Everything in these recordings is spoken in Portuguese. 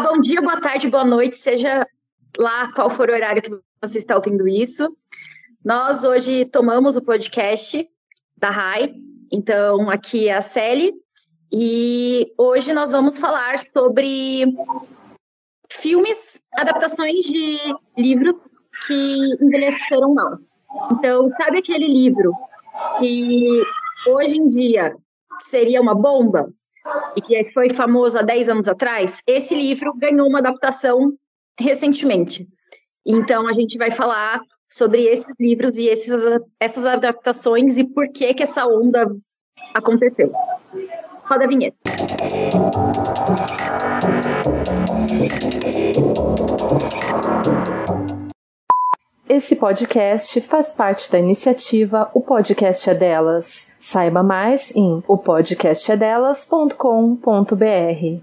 Bom dia, boa tarde, boa noite, seja lá qual for o horário que você está ouvindo isso. Nós hoje tomamos o podcast da RAI, então aqui é a Celi, e hoje nós vamos falar sobre filmes, adaptações de livros que envelheceram mal. Então, sabe aquele livro que hoje em dia seria uma bomba? E que foi famoso há 10 anos atrás, esse livro ganhou uma adaptação recentemente. Então, a gente vai falar sobre esses livros e esses, essas adaptações e por que, que essa onda aconteceu. Roda a vinheta. Esse podcast faz parte da iniciativa O Podcast é Delas. Saiba mais em opodcastedelas.com.br.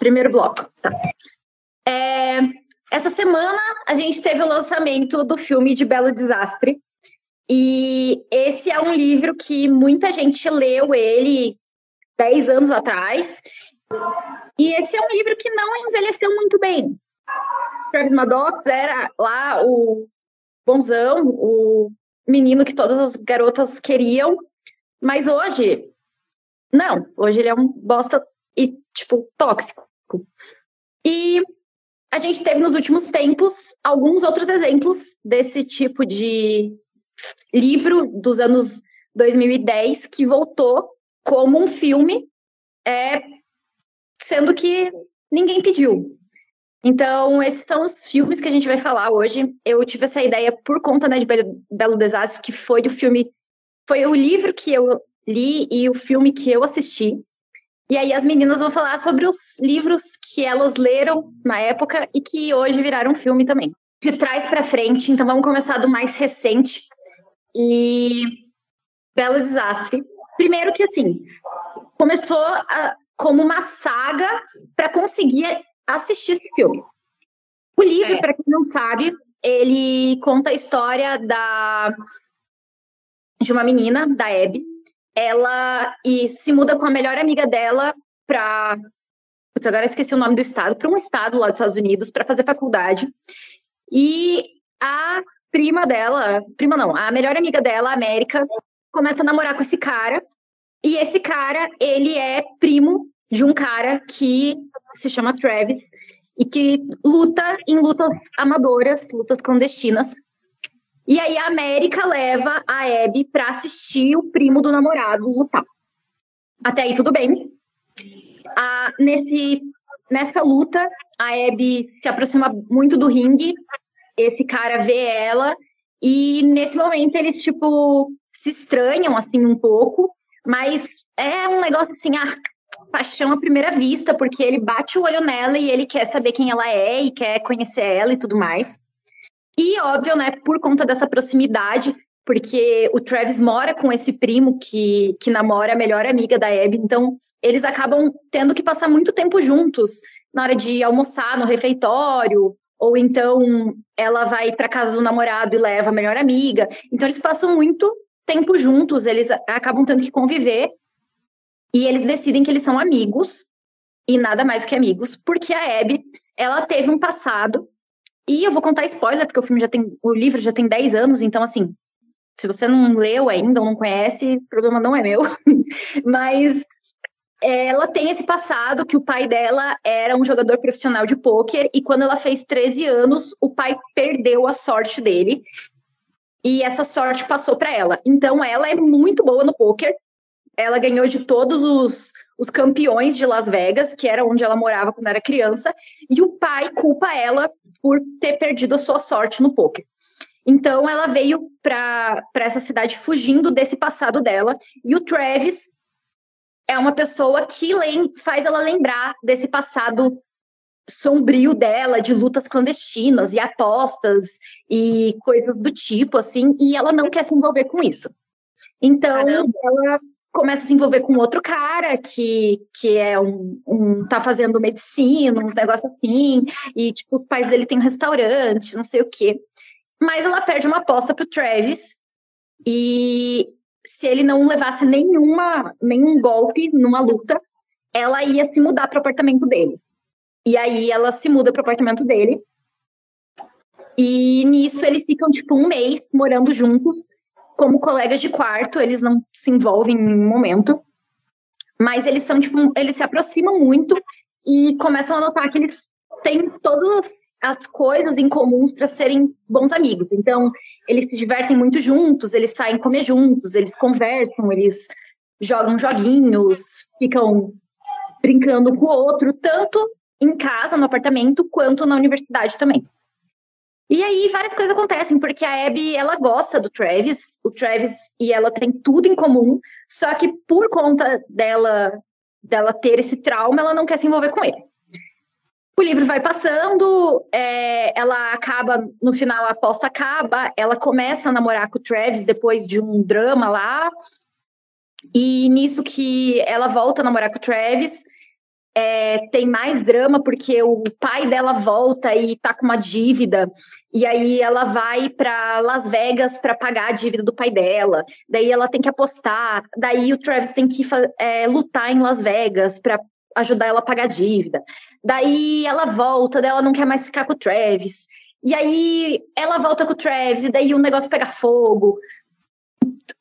Primeiro bloco. Tá. É, essa semana a gente teve o lançamento do filme de Belo Desastre. E esse é um livro que muita gente leu ele 10 anos atrás e esse é um livro que não envelheceu muito bem. Travis Maddox era lá o bonzão, o menino que todas as garotas queriam, mas hoje, não. Hoje ele é um bosta e, tipo, tóxico. E a gente teve nos últimos tempos alguns outros exemplos desse tipo de livro dos anos 2010 que voltou como um filme é, sendo que ninguém pediu. Então, esses são os filmes que a gente vai falar hoje. Eu tive essa ideia por conta né, de Belo Desastre, que foi o filme, foi o livro que eu li e o filme que eu assisti. E aí as meninas vão falar sobre os livros que elas leram na época e que hoje viraram filme também. De trás para frente, então vamos começar do mais recente. E Belo Desastre. Primeiro que assim, começou a, como uma saga para conseguir assistir esse filme. O livro, é. para quem não sabe, ele conta a história da de uma menina, da Abby. Ela e se muda com a melhor amiga dela para Putz, agora esqueci o nome do estado, para um estado lá dos Estados Unidos para fazer faculdade. E a prima dela, prima não, a melhor amiga dela, a América, começa a namorar com esse cara e esse cara, ele é primo de um cara que se chama Travis e que luta em lutas amadoras, lutas clandestinas. E aí a América leva a Abby para assistir o primo do namorado lutar. Até aí tudo bem. Nesse, nessa luta, a Abby se aproxima muito do ringue. Esse cara vê ela e nesse momento eles tipo se estranham assim um pouco mas é um negócio assim, ah, paixão à primeira vista, porque ele bate o olho nela e ele quer saber quem ela é e quer conhecer ela e tudo mais. E óbvio, né, por conta dessa proximidade, porque o Travis mora com esse primo que, que namora a melhor amiga da Abby, então eles acabam tendo que passar muito tempo juntos na hora de almoçar no refeitório, ou então ela vai para casa do namorado e leva a melhor amiga. Então eles passam muito tempo juntos, eles acabam tendo que conviver e eles decidem que eles são amigos e nada mais do que amigos, porque a Abby, ela teve um passado e eu vou contar spoiler porque o filme já tem, o livro já tem 10 anos, então assim, se você não leu ainda ou não conhece, o problema não é meu. Mas ela tem esse passado que o pai dela era um jogador profissional de pôquer e quando ela fez 13 anos, o pai perdeu a sorte dele e essa sorte passou para ela. Então ela é muito boa no poker. Ela ganhou de todos os, os campeões de Las Vegas, que era onde ela morava quando era criança, e o pai culpa ela por ter perdido a sua sorte no poker. Então ela veio para essa cidade fugindo desse passado dela, e o Travis é uma pessoa que faz ela lembrar desse passado sombrio dela, de lutas clandestinas e apostas e coisas do tipo, assim, e ela não quer se envolver com isso. Então, Caramba. ela começa a se envolver com outro cara que, que é um, um tá fazendo medicina, uns negócios assim, e tipo, o pais dele tem um restaurante, não sei o quê. Mas ela perde uma aposta pro Travis e se ele não levasse nenhuma, nenhum golpe numa luta, ela ia se mudar para o apartamento dele. E aí ela se muda para o apartamento dele. E nisso eles ficam tipo um mês morando juntos, como colegas de quarto, eles não se envolvem em nenhum momento. Mas eles são tipo, eles se aproximam muito e começam a notar que eles têm todas as coisas em comum para serem bons amigos. Então, eles se divertem muito juntos, eles saem comer juntos, eles conversam, eles jogam joguinhos, ficam brincando com o outro, tanto em casa, no apartamento, quanto na universidade também. E aí várias coisas acontecem, porque a Abby, ela gosta do Travis, o Travis e ela tem tudo em comum, só que por conta dela dela ter esse trauma, ela não quer se envolver com ele. O livro vai passando, é, ela acaba, no final a aposta acaba, ela começa a namorar com o Travis depois de um drama lá, e nisso que ela volta a namorar com o Travis, é, tem mais drama porque o pai dela volta e tá com uma dívida, e aí ela vai para Las Vegas para pagar a dívida do pai dela. Daí ela tem que apostar, daí o Travis tem que é, lutar em Las Vegas para ajudar ela a pagar a dívida. Daí ela volta, daí ela não quer mais ficar com o Travis. E aí ela volta com o Travis, e daí o negócio pega fogo.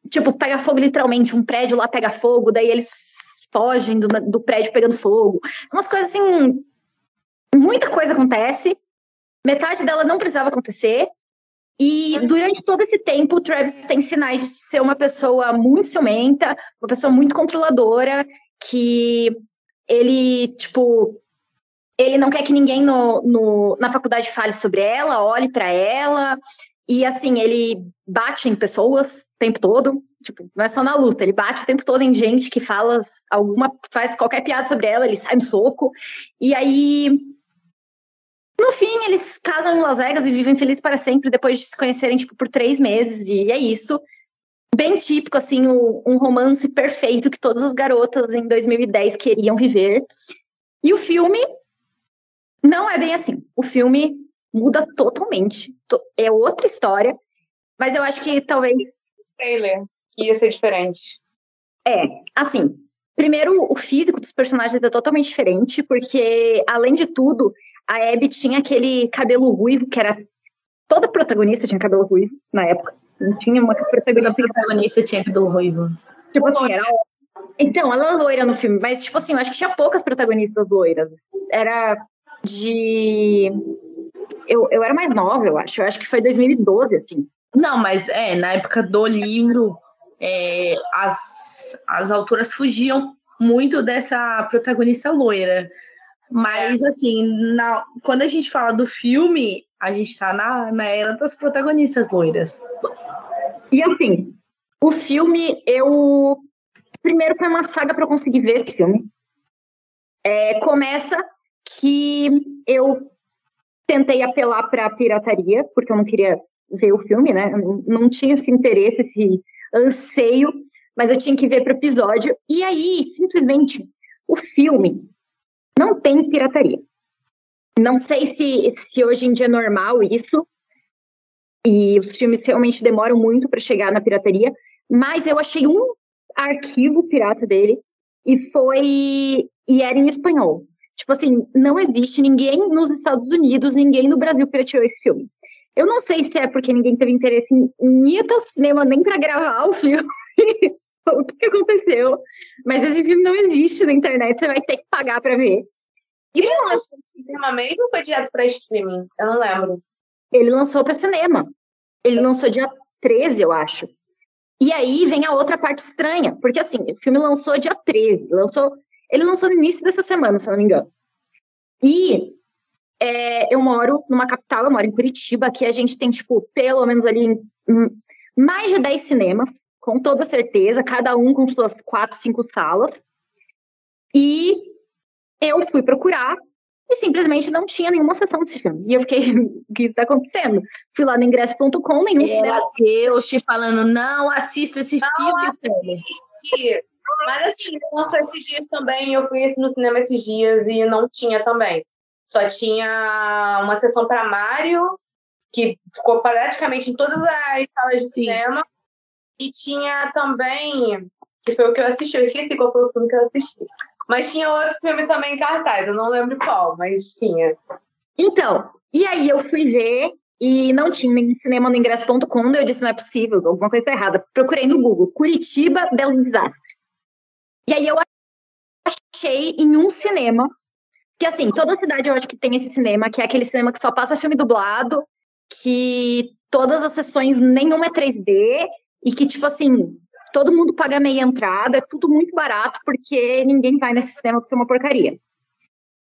Tipo, pega fogo literalmente, um prédio lá pega fogo, daí eles fogem do, do prédio pegando fogo. Umas coisas assim. Muita coisa acontece. Metade dela não precisava acontecer. E durante todo esse tempo, o Travis tem sinais de ser uma pessoa muito ciumenta, uma pessoa muito controladora, que ele, tipo, ele não quer que ninguém no, no na faculdade fale sobre ela, olhe para ela. E assim, ele bate em pessoas o tempo todo. Tipo, não é só na luta, ele bate o tempo todo em gente que fala alguma, faz qualquer piada sobre ela, ele sai no soco. E aí, no fim, eles casam em Las Vegas e vivem felizes para sempre depois de se conhecerem, tipo, por três meses. E é isso bem típico, assim, um romance perfeito que todas as garotas em 2010 queriam viver. E o filme não é bem assim. O filme muda totalmente. É outra história. Mas eu acho que talvez. Trailer, que ia ser diferente. É, assim. Primeiro, o físico dos personagens é totalmente diferente, porque, além de tudo, a Abby tinha aquele cabelo ruivo, que era. Toda protagonista tinha cabelo ruivo na época. Não tinha uma protagonista. A protagonista tinha cabelo ruivo. Tipo assim, era. Então, ela é loira no filme, mas, tipo assim, eu acho que tinha poucas protagonistas loiras. Era de. Eu, eu era mais nova, eu acho. Eu acho que foi 2012, assim. Não, mas é, na época do livro, é, as, as autoras fugiam muito dessa protagonista loira. Mas, é. assim, na, quando a gente fala do filme, a gente tá na, na era das protagonistas loiras. E assim, o filme, eu. Primeiro foi uma saga para eu conseguir ver esse filme. É, começa que eu tentei apelar para pirataria, porque eu não queria ver o filme, né? Não, não tinha esse interesse, esse anseio, mas eu tinha que ver para o episódio. E aí, simplesmente, o filme não tem pirataria. Não sei se, se hoje em dia é normal isso, e os filmes realmente demoram muito para chegar na pirataria, mas eu achei um arquivo pirata dele e foi e era em espanhol. Tipo assim, não existe ninguém nos Estados Unidos, ninguém no Brasil pirateou esse filme. Eu não sei se é porque ninguém teve interesse em ir até o cinema nem para gravar o filme. o que aconteceu? Mas esse filme não existe na internet, você vai ter que pagar para ver. E ele lançou no cinema mesmo ou foi direto para streaming? Eu não lembro. Ele lançou para cinema. Ele lançou dia 13, eu acho. E aí vem a outra parte estranha, porque assim, o filme lançou dia 13, lançou, ele lançou no início dessa semana, se não me engano. E é, eu moro numa capital, eu moro em Curitiba, que a gente tem, tipo, pelo menos ali mais de 10 cinemas, com toda certeza, cada um com suas quatro, cinco salas. E eu fui procurar e simplesmente não tinha nenhuma sessão desse filme. E eu fiquei, o que está acontecendo? Fui lá no ingresso.com, nenhum cinema. Deus te falando, não assista esse não filme. Assisti. Mas assim, lançou esses dias também, eu fui no cinema esses dias e não tinha também. Só tinha uma sessão para Mario, que ficou praticamente em todas as salas de Sim. cinema. E tinha também, que foi o que eu assisti, eu esqueci qual foi o filme que eu assisti. Mas tinha outro filme também em cartaz, eu não lembro qual, mas tinha. Então, e aí eu fui ver e não tinha nem cinema no ingresso.com, eu disse, não é possível, alguma coisa tá errada. Procurei no Google, Curitiba, Belo Desastre. E aí eu achei em um cinema, que assim, toda cidade eu acho que tem esse cinema, que é aquele cinema que só passa filme dublado, que todas as sessões, nenhuma é 3D, e que, tipo assim, todo mundo paga meia entrada, é tudo muito barato, porque ninguém vai nesse cinema porque é uma porcaria.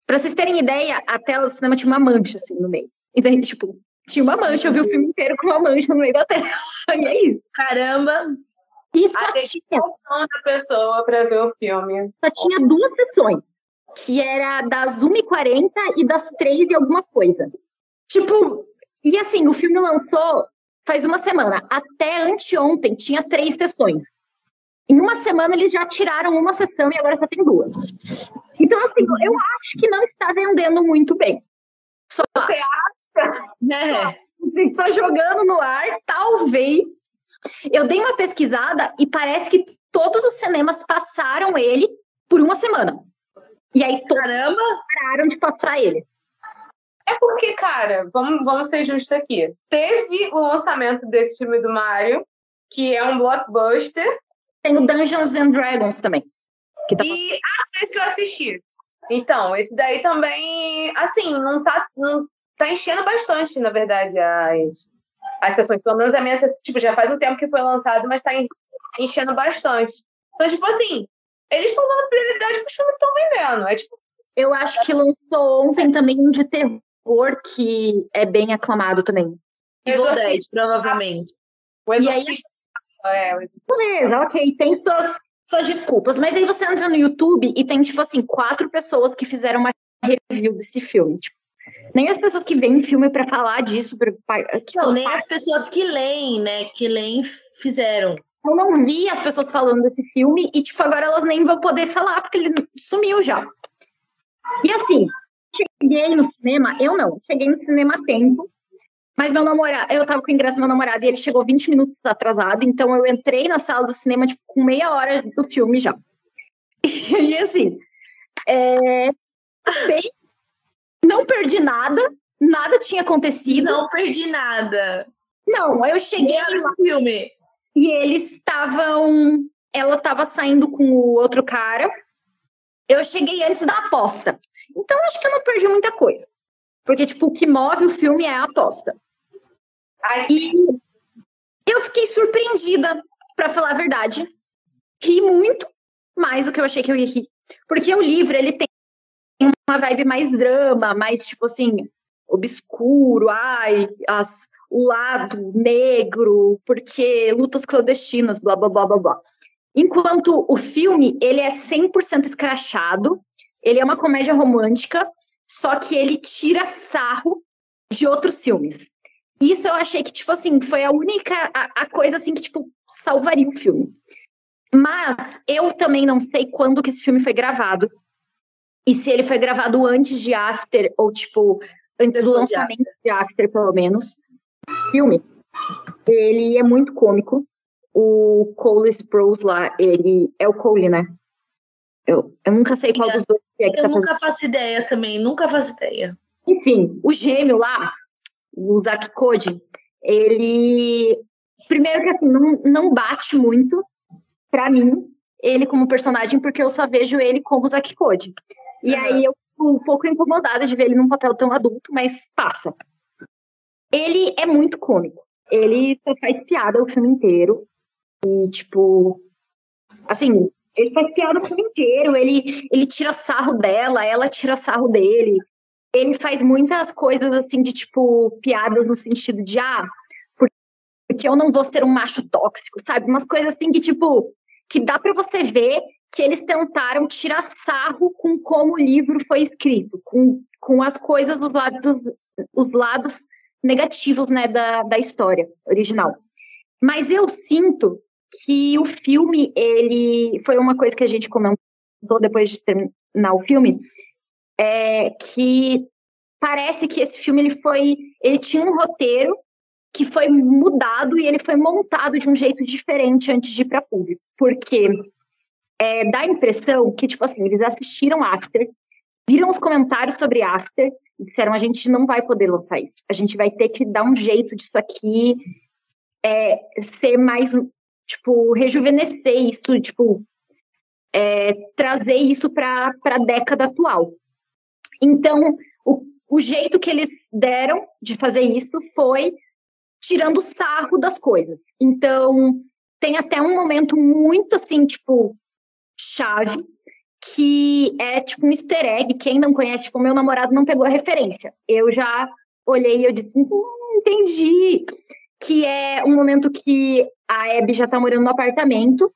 Pra vocês terem ideia, a tela do cinema tinha uma mancha, assim, no meio. E daí, tipo, tinha uma mancha, eu vi o filme inteiro com uma mancha no meio da tela. E é isso. Caramba! E só A tinha, da pessoa pra ver o filme. só tinha duas sessões, que era das 1h40 e das 3 e alguma coisa. Tipo, e assim, o filme lançou faz uma semana. Até anteontem tinha três sessões. Em uma semana eles já tiraram uma sessão e agora só tem duas. Então, assim, eu acho que não está vendendo muito bem. Só Né? está jogando no ar, talvez. Eu dei uma pesquisada e parece que todos os cinemas passaram ele por uma semana. E aí todos Caramba! pararam de passar ele. É porque, cara, vamos, vamos ser justos aqui. Teve o lançamento desse filme do Mario, que é um blockbuster, Tem o Dungeons and Dragons também. Que tá e ah, esse que eu assisti. Então, esse daí também, assim, não tá, não tá enchendo bastante, na verdade, as, as sessões. Pelo menos a minha, tipo, já faz um tempo que foi lançado, mas tá en- enchendo bastante. Então, tipo assim, eles estão dando prioridade pros filmes que estão vendendo. É tipo, Eu acho que lançou ontem também um de terror que é bem aclamado também. Exorcista. 10, provavelmente. o E aí-. É, o Beleza, ok, tem suas, suas desculpas. Mas aí você entra no YouTube e tem, tipo assim, quatro pessoas que fizeram uma review desse filme. Tipo, nem as pessoas que veem filme pra falar disso, pra, que Não, nem as pessoas que leem, né? Que leem fizeram. Eu não vi as pessoas falando desse filme e, tipo, agora elas nem vão poder falar porque ele sumiu já. E assim, cheguei no cinema, eu não, cheguei no cinema a tempo, mas meu namorado, eu tava com o ingresso do meu namorado e ele chegou 20 minutos atrasado, então eu entrei na sala do cinema, tipo, com meia hora do filme já. E assim, é, bem, não perdi nada, nada tinha acontecido. Não perdi nada. Não, eu cheguei Nem era o filme. e eles estavam. Ela estava saindo com o outro cara. Eu cheguei antes da aposta. Então, acho que eu não perdi muita coisa. Porque, tipo, o que move o filme é a aposta. Aí, eu fiquei surpreendida, pra falar a verdade. Ri muito mais do que eu achei que eu ia rir. Porque o livro, ele tem uma vibe mais drama, mais, tipo assim, obscuro, ai, as, o lado negro, porque lutas clandestinas, blá, blá, blá, blá, blá. Enquanto o filme, ele é 100% escrachado, ele é uma comédia romântica, só que ele tira sarro de outros filmes. Isso eu achei que, tipo assim, foi a única a, a coisa assim que, tipo, salvaria o filme. Mas eu também não sei quando que esse filme foi gravado. E se ele foi gravado antes de After, ou, tipo, antes do lançamento de After, pelo menos. Filme. Ele é muito cômico. O Cole Sprouse lá, ele é o Cole, né? Eu, eu nunca sei qual É. dos dois que é que Eu tá fazendo. nunca faço ideia também, nunca faço ideia. Enfim, o gêmeo lá, o Zack Code, ele. Primeiro que assim, não, não bate muito pra mim, ele como personagem, porque eu só vejo ele como Zack Code. E Aham. aí eu fico um pouco incomodada de ver ele num papel tão adulto, mas passa. Ele é muito cômico. Ele só faz piada o filme inteiro. E, tipo. Assim, ele faz piada o filme inteiro. Ele, ele tira sarro dela, ela tira sarro dele ele faz muitas coisas assim de tipo piadas no sentido de ah, porque eu não vou ser um macho tóxico, sabe? Umas coisas assim que tipo que dá para você ver que eles tentaram tirar sarro com como o livro foi escrito, com, com as coisas dos lados os lados negativos, né, da, da história original. Mas eu sinto que o filme ele foi uma coisa que a gente comentou depois de terminar o filme, é que parece que esse filme ele foi, ele tinha um roteiro que foi mudado e ele foi montado de um jeito diferente antes de ir para público. Porque é, dá a impressão que, tipo assim, eles assistiram After, viram os comentários sobre After e disseram: a gente não vai poder lançar isso. A gente vai ter que dar um jeito disso aqui é, ser mais, tipo, rejuvenescer isso, tipo, é, trazer isso para a década atual. Então, o, o jeito que eles deram de fazer isso foi tirando sarro das coisas. Então, tem até um momento muito assim, tipo, chave, que é tipo um easter egg. Quem não conhece, tipo, meu namorado não pegou a referência. Eu já olhei e eu disse, hum, entendi. Que é um momento que a Abby já tá morando no apartamento.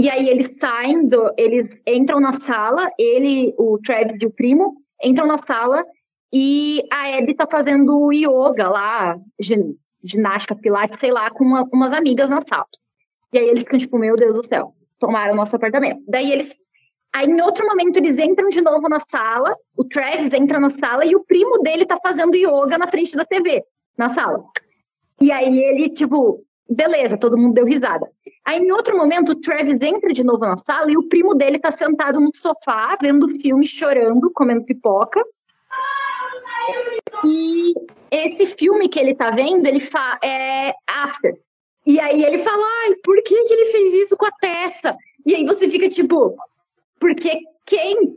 E aí eles saem, do, eles entram na sala, ele, o Travis e o primo, entram na sala e a Abby tá fazendo yoga lá, ginástica, pilates, sei lá, com uma, umas amigas na sala. E aí eles ficam tipo, meu Deus do céu, tomaram nosso apartamento. Daí eles. Aí em outro momento eles entram de novo na sala, o Travis entra na sala e o primo dele tá fazendo yoga na frente da TV, na sala. E aí ele, tipo, beleza, todo mundo deu risada. Aí em outro momento o Travis entra de novo na sala e o primo dele tá sentado no sofá, vendo filme, chorando, comendo pipoca. E esse filme que ele tá vendo, ele fa é After. E aí ele fala, ai, por que, que ele fez isso com a Tessa? E aí você fica tipo, porque quem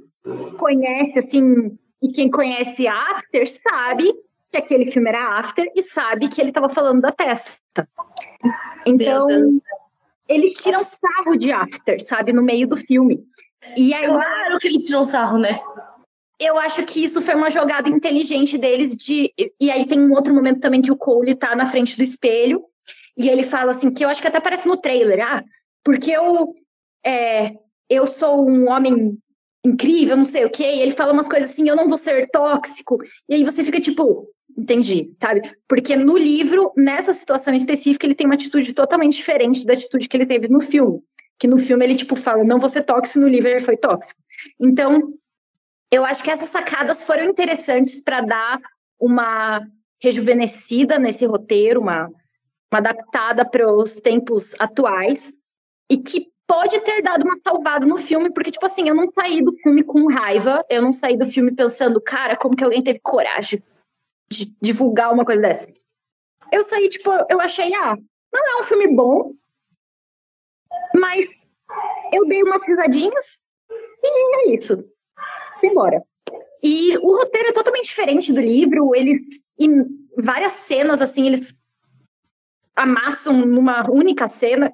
conhece, assim, e quem conhece After sabe que aquele filme era After e sabe que ele tava falando da Tessa. Então, ele tira um sarro de After, sabe, no meio do filme. E aí, claro que ele tirou um sarro, né? Eu acho que isso foi uma jogada inteligente deles de e aí tem um outro momento também que o Cole tá na frente do espelho e ele fala assim que eu acho que até parece no trailer ah porque eu é, eu sou um homem incrível não sei o que e ele fala umas coisas assim eu não vou ser tóxico e aí você fica tipo entendi sabe? Porque no livro nessa situação específica ele tem uma atitude totalmente diferente da atitude que ele teve no filme que no filme ele tipo fala não vou ser tóxico no livro ele foi tóxico. Então eu acho que essas sacadas foram interessantes para dar uma rejuvenescida nesse roteiro, uma, uma adaptada para os tempos atuais, e que pode ter dado uma salvada no filme, porque, tipo assim, eu não saí do filme com raiva, eu não saí do filme pensando, cara, como que alguém teve coragem de divulgar uma coisa dessa. Eu saí, tipo, eu achei, ah, não é um filme bom, mas eu dei umas risadinhas e é isso embora. E o roteiro é totalmente diferente do livro, eles, em várias cenas, assim, eles amassam numa única cena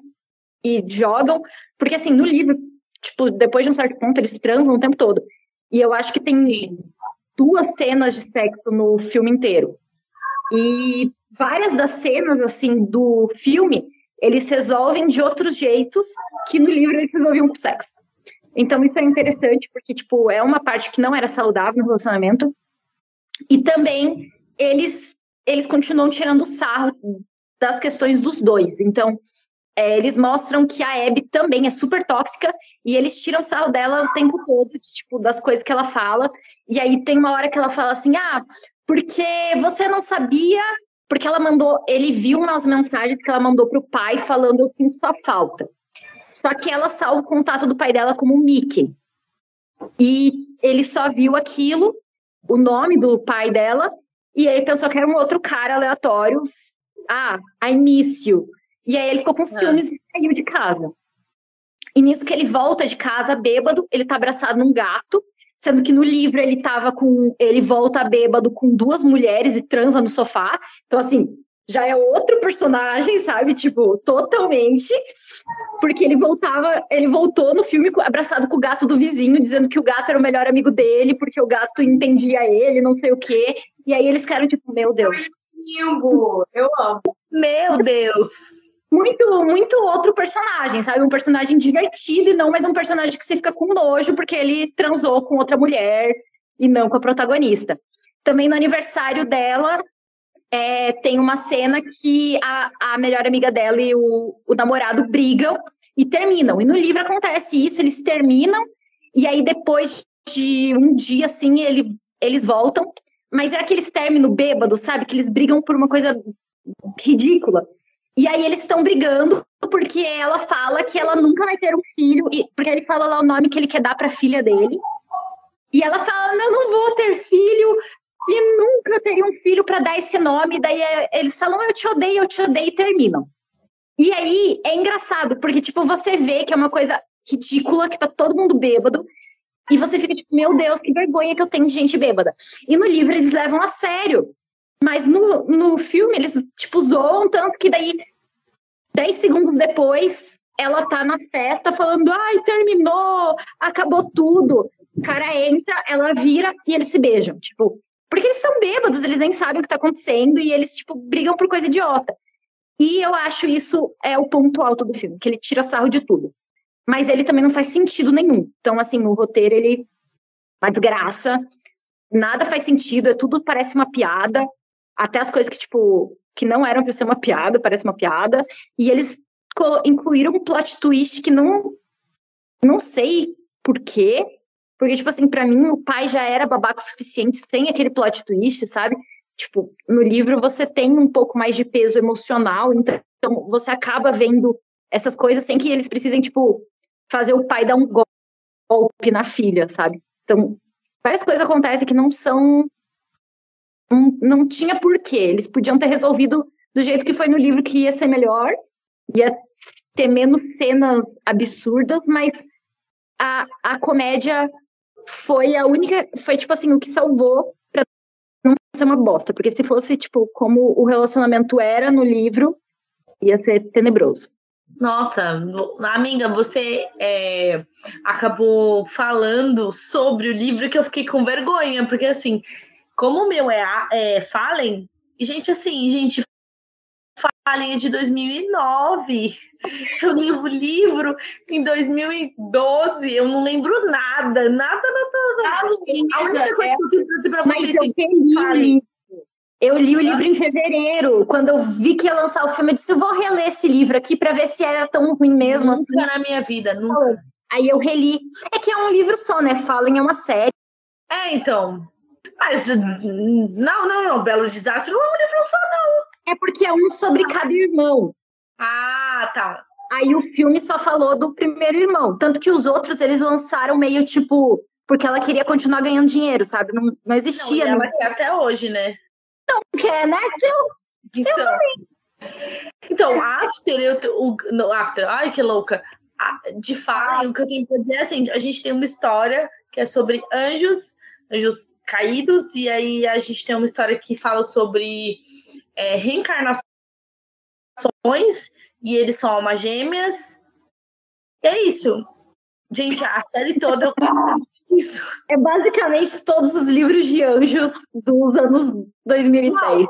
e jogam, porque, assim, no livro, tipo, depois de um certo ponto, eles transam o tempo todo. E eu acho que tem duas cenas de sexo no filme inteiro. E várias das cenas, assim, do filme, eles resolvem de outros jeitos que no livro eles resolviam com sexo. Então isso é interessante porque tipo é uma parte que não era saudável no relacionamento. E também eles eles continuam tirando sarro das questões dos dois. Então é, eles mostram que a Abby também é super tóxica e eles tiram sarro dela o tempo todo, tipo, das coisas que ela fala. E aí tem uma hora que ela fala assim: ah, porque você não sabia. Porque ela mandou, ele viu umas mensagens que ela mandou pro pai falando eu sinto sua falta. Só que ela salva o contato do pai dela como Mickey. E ele só viu aquilo, o nome do pai dela, e ele pensou que era um outro cara aleatório. Ah, I miss you. E aí ele ficou com ah. ciúmes ah. e saiu de casa. E nisso que ele volta de casa bêbado, ele tá abraçado num gato, sendo que no livro ele tava com. Ele volta bêbado com duas mulheres e transa no sofá. Então, assim, já é outro personagem, sabe? Tipo, totalmente. Porque ele voltava, ele voltou no filme abraçado com o gato do vizinho, dizendo que o gato era o melhor amigo dele, porque o gato entendia ele, não sei o quê. E aí eles ficaram tipo, meu Deus. Eu amo. Meu Deus. Muito, muito outro personagem, sabe? Um personagem divertido e não mais um personagem que você fica com nojo porque ele transou com outra mulher e não com a protagonista. Também no aniversário dela, é, tem uma cena que a, a melhor amiga dela e o, o namorado brigam e terminam. E no livro acontece isso, eles terminam, e aí depois de um dia, assim, ele, eles voltam. Mas é aqueles término bêbado, sabe? Que eles brigam por uma coisa ridícula. E aí eles estão brigando porque ela fala que ela nunca vai ter um filho, e, porque ele fala lá o nome que ele quer dar para a filha dele. E ela fala: Eu não vou ter filho, e nunca teria um filho para dar esse nome. Daí é, eles falam: Eu te odeio, eu te odeio, e terminam. E aí é engraçado, porque tipo, você vê que é uma coisa ridícula, que tá todo mundo bêbado, e você fica tipo, meu Deus, que vergonha que eu tenho de gente bêbada. E no livro eles levam a sério. Mas no, no filme eles, tipo, zoam tanto que daí, 10 segundos depois, ela tá na festa falando, ai, terminou, acabou tudo. O cara entra, ela vira e eles se beijam. Tipo, porque eles são bêbados, eles nem sabem o que tá acontecendo e eles, tipo, brigam por coisa idiota. E eu acho isso é o ponto alto do filme, que ele tira sarro de tudo. Mas ele também não faz sentido nenhum. Então, assim, o roteiro, ele. Uma desgraça. Nada faz sentido, é tudo parece uma piada. Até as coisas que, tipo, que não eram para ser uma piada, parece uma piada. E eles incluíram um plot twist que não. Não sei por quê. Porque, tipo assim, para mim, o pai já era babaca o suficiente sem aquele plot twist, sabe? Tipo, no livro você tem um pouco mais de peso emocional, então você acaba vendo essas coisas sem que eles precisem, tipo, fazer o pai dar um golpe na filha, sabe? Então, várias coisas acontecem que não são. Não, não tinha porquê. Eles podiam ter resolvido do jeito que foi no livro, que ia ser melhor, ia ter menos cenas absurdas, mas a, a comédia foi a única. Foi, tipo assim, o que salvou pra não ser uma bosta. Porque se fosse, tipo, como o relacionamento era no livro, ia ser tenebroso. Nossa, amiga, você é, acabou falando sobre o livro que eu fiquei com vergonha, porque assim, como o meu é, é Fallen, gente, assim, gente, Fallen é de 2009. Eu li o livro em 2012, eu não lembro nada, nada, nada, nada. Ah, a única coisa é, que eu tenho pra dizer pra vocês, assim, Fallen eu li o livro em fevereiro. Quando eu vi que ia lançar o filme, eu disse: eu vou reler esse livro aqui para ver se era tão ruim mesmo. Nunca assim. na minha vida, nunca. Aí eu reli. É que é um livro só, né? Falem é uma série. É, então. Mas não, não, não. Belo Desastre não é um livro só, não. É porque é um sobre cada irmão. Ah, tá. Aí o filme só falou do primeiro irmão. Tanto que os outros eles lançaram meio tipo. Porque ela queria continuar ganhando dinheiro, sabe? Não, não existia. Não, ela quer até hoje, né? Não quer, né? Eu, então, eu então After, eu, o, no, After, ai que louca. De fato, o que eu tenho pra dizer é assim: a gente tem uma história que é sobre anjos, anjos caídos, e aí a gente tem uma história que fala sobre é, reencarnações, e eles são almas gêmeas. E é isso. Gente, a série toda eu isso. É basicamente todos os livros de anjos dos anos 2010. Não,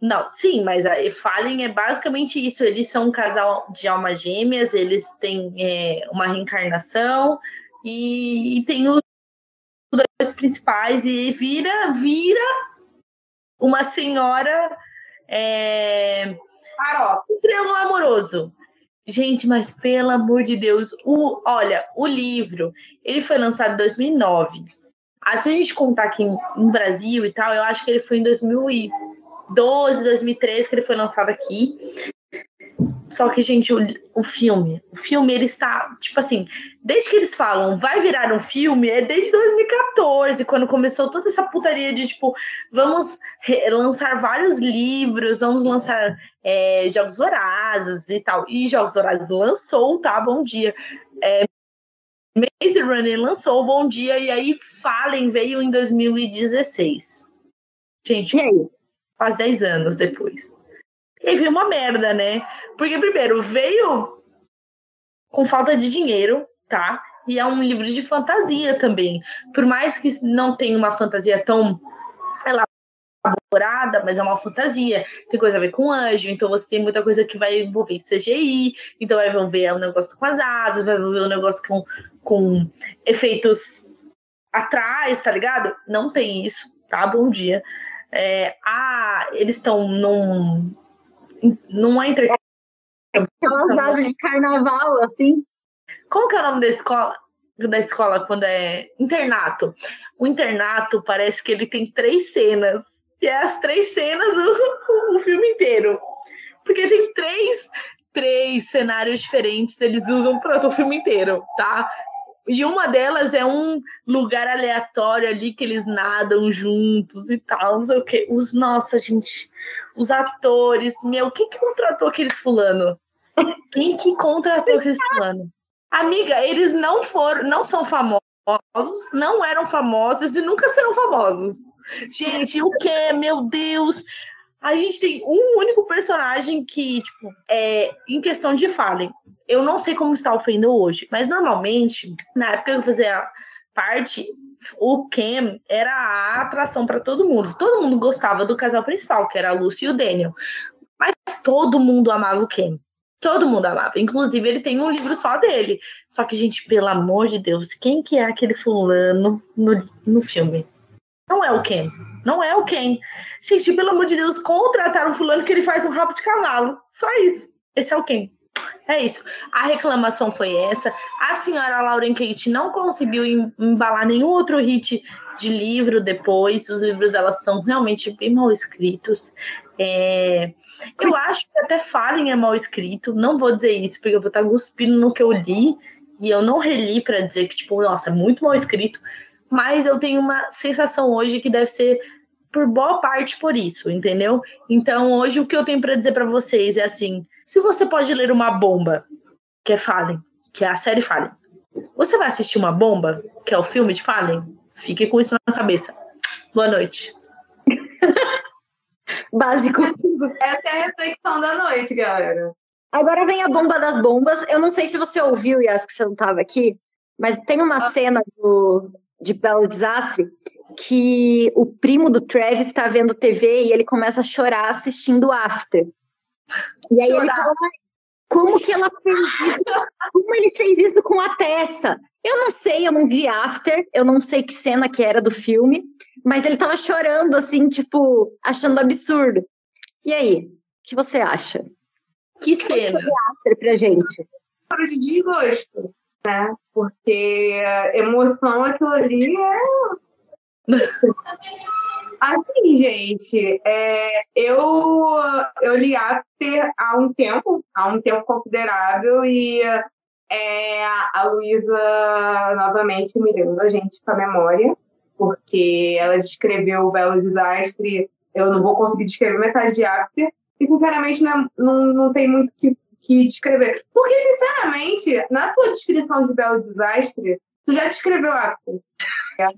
não sim, mas a Fallen é basicamente isso. Eles são um casal de almas gêmeas, eles têm é, uma reencarnação e, e tem os dois principais e vira, vira uma senhora é, um triângulo amoroso. Gente, mas pelo amor de Deus, o, olha, o livro, ele foi lançado em 2009. Ah, se a gente contar aqui em Brasil e tal, eu acho que ele foi em 2012, 2013 que ele foi lançado aqui. Só que, gente, o, o filme, o filme, ele está, tipo assim, desde que eles falam vai virar um filme, é desde 2014, quando começou toda essa putaria de, tipo, vamos lançar vários livros, vamos lançar é, Jogos Vorazes e tal. E Jogos Vorazes lançou, tá? Bom dia. É, Maze Runner lançou Bom Dia, e aí Fallen veio em 2016. Gente, quase 10 anos depois. E aí veio uma merda, né? Porque, primeiro, veio com falta de dinheiro, tá? E é um livro de fantasia também. Por mais que não tenha uma fantasia tão elaborada, mas é uma fantasia. Tem coisa a ver com anjo, então você tem muita coisa que vai envolver CGI, então vai envolver um negócio com as asas, vai envolver um negócio com, com efeitos atrás, tá ligado? Não tem isso, tá? Bom dia. É, ah, eles estão num não é entre. Aquelas datas de carnaval, assim. Como que é o nome da escola? Da escola quando é internato. O internato parece que ele tem três cenas. E é as três cenas o, o filme inteiro. Porque tem três, três cenários diferentes, eles usam para o filme inteiro, tá? E uma delas é um lugar aleatório ali que eles nadam juntos e tal, não sei o quê. Os, nossa, gente, os atores, meu, quem que contratou aqueles fulano? Quem que contratou aqueles fulano? Amiga, eles não foram, não são famosos, não eram famosos e nunca serão famosos. Gente, o que? Meu Deus! A gente tem um único personagem que, tipo, é em questão de Fallen. Eu não sei como está o Fendo hoje, mas normalmente, na época que eu fazia parte, o Cam era a atração para todo mundo. Todo mundo gostava do casal principal, que era a Lucy e o Daniel. Mas todo mundo amava o Cam. Todo mundo amava. Inclusive, ele tem um livro só dele. Só que, gente, pelo amor de Deus, quem que é aquele fulano no, no filme? Não é o Ken. Não é o Ken. Gente, pelo amor de Deus, contrataram o fulano que ele faz um rabo de cavalo. Só isso. Esse é o Ken. É isso. A reclamação foi essa. A senhora Lauren Kate não conseguiu embalar nenhum outro hit de livro depois. Os livros dela são realmente bem mal escritos. É... Eu acho que até Fallen é mal escrito. Não vou dizer isso, porque eu vou estar cuspindo no que eu li. E eu não reli para dizer que, tipo, nossa, é muito mal escrito mas eu tenho uma sensação hoje que deve ser por boa parte por isso, entendeu? Então, hoje o que eu tenho para dizer para vocês é assim: se você pode ler uma bomba, que é Fallen, que é a série Fallen, você vai assistir uma bomba, que é o filme de Fallen? Fique com isso na cabeça. Boa noite. Básico. É até a reflexão da noite, galera. Agora vem a bomba das bombas. Eu não sei se você ouviu, Yas, que você não estava aqui, mas tem uma ah. cena do, de Belo Desastre, que o primo do Travis está vendo TV e ele começa a chorar assistindo After. E aí chorar. ele fala, como que ela fez isso? Como ele fez isso com a Tessa? Eu não sei, eu não vi After, eu não sei que cena que era do filme, mas ele tava chorando, assim, tipo, achando absurdo. E aí, o que você acha? Que cena? After pra gente. Para de desgosto né? Porque emoção, aquilo ali é. Assim, gente, é, eu, eu li After há um tempo, há um tempo considerável, e é, a Luísa novamente mirando a gente com a memória, porque ela descreveu o Belo Desastre, eu não vou conseguir descrever metade de After, e sinceramente não, não, não tem muito que que descrever. Porque, sinceramente, na tua descrição de Belo Desastre, tu já descreveu After. É.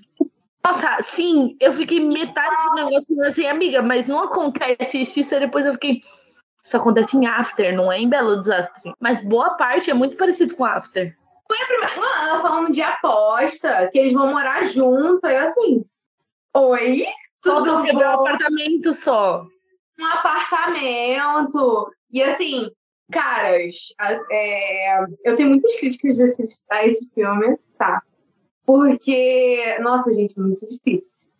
Nossa, sim, eu fiquei metade do negócio assim, amiga, mas não acontece isso, isso depois eu fiquei. Isso acontece em After, não é em Belo Desastre. Mas boa parte é muito parecido com After. Foi a primeira. Mano, falando de aposta, que eles vão morar junto, eu assim. Oi? Quebrar um apartamento só. Um apartamento. E assim, Caras, é, eu tenho muitas críticas a esse filme, tá? Porque, nossa, gente, muito difícil.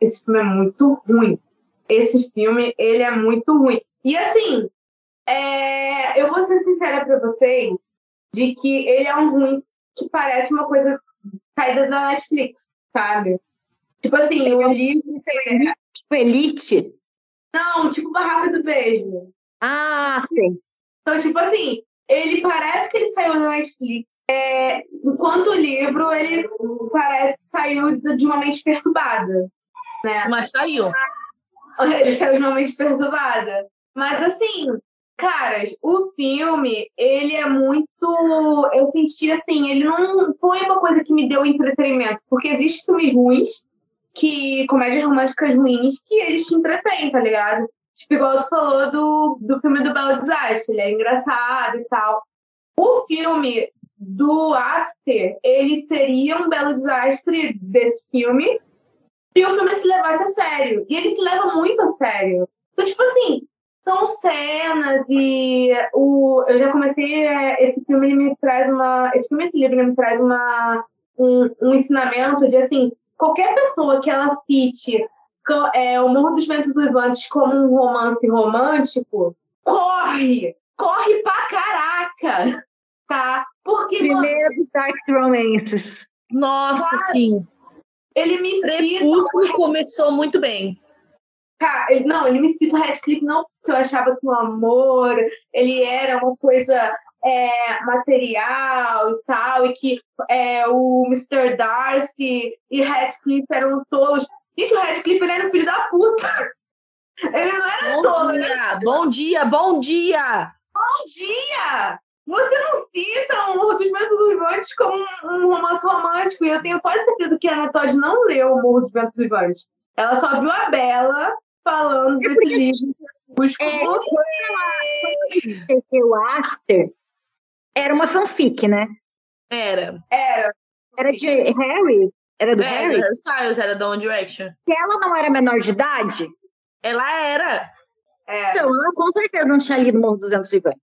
Esse filme é muito ruim. Esse filme, ele é muito ruim. E assim, é, eu vou ser sincera pra vocês de que ele é um ruim que parece uma coisa saída da Netflix, sabe? Tipo assim, eu li. Tipo Elite? Não, tipo Barraca do Beijo. Ah, sim. Então, tipo assim, ele parece que ele saiu da Netflix. É, enquanto o livro, ele parece que saiu de uma mente perturbada. Né? Mas saiu. Ele saiu de uma mente perturbada. Mas assim, caras, o filme, ele é muito. Eu senti assim, ele não foi uma coisa que me deu entretenimento. Porque existem filmes ruins, que comédias românticas ruins, que eles te entretêm, tá ligado? Tipo, igual tu falou do, do filme do Belo Desastre, ele é engraçado e tal. O filme do After, ele seria um belo desastre desse filme se o filme se levasse a sério. E ele se leva muito a sério. Então, tipo assim, são cenas e o, eu já comecei. É, esse filme ele me traz uma. Esse filme, esse livro me traz uma, um, um ensinamento de assim, qualquer pessoa que ela cite é, o Morro dos Ventos Uivantes como um romance romântico, corre! Corre pra caraca! Tá? Porque. Primeiro dos Dark Romances. Nossa, cara, sim. Ele me Crepúsculo começou muito bem. Cara, ele, não, ele me cita o Radcliffe não porque eu achava que o amor ele era uma coisa é, material e tal, e que é, o Mr. Darcy e Radcliffe eram tolos. Gente, o Radcliffe era o filho da puta. Ele não era bom tolo. Dia, né? Bom dia, bom dia! Bom dia! Você não cita o Morro dos Ventos Uivantes como um, um romance romântico, e eu tenho quase certeza que a Ana Todd não leu o Morro dos Ventos Uivantes. Ela só viu a Bela falando É desse porque- livro. Busco É, quando o After era uma fanfic, né? Era. Era. Era de Harry? Era do Era, Harry? Harry Styles era da One Direction. Se ela não era menor de idade, Ela era. Era. então ela com certeza não tinha lido Morro dos Ventos Vivantes.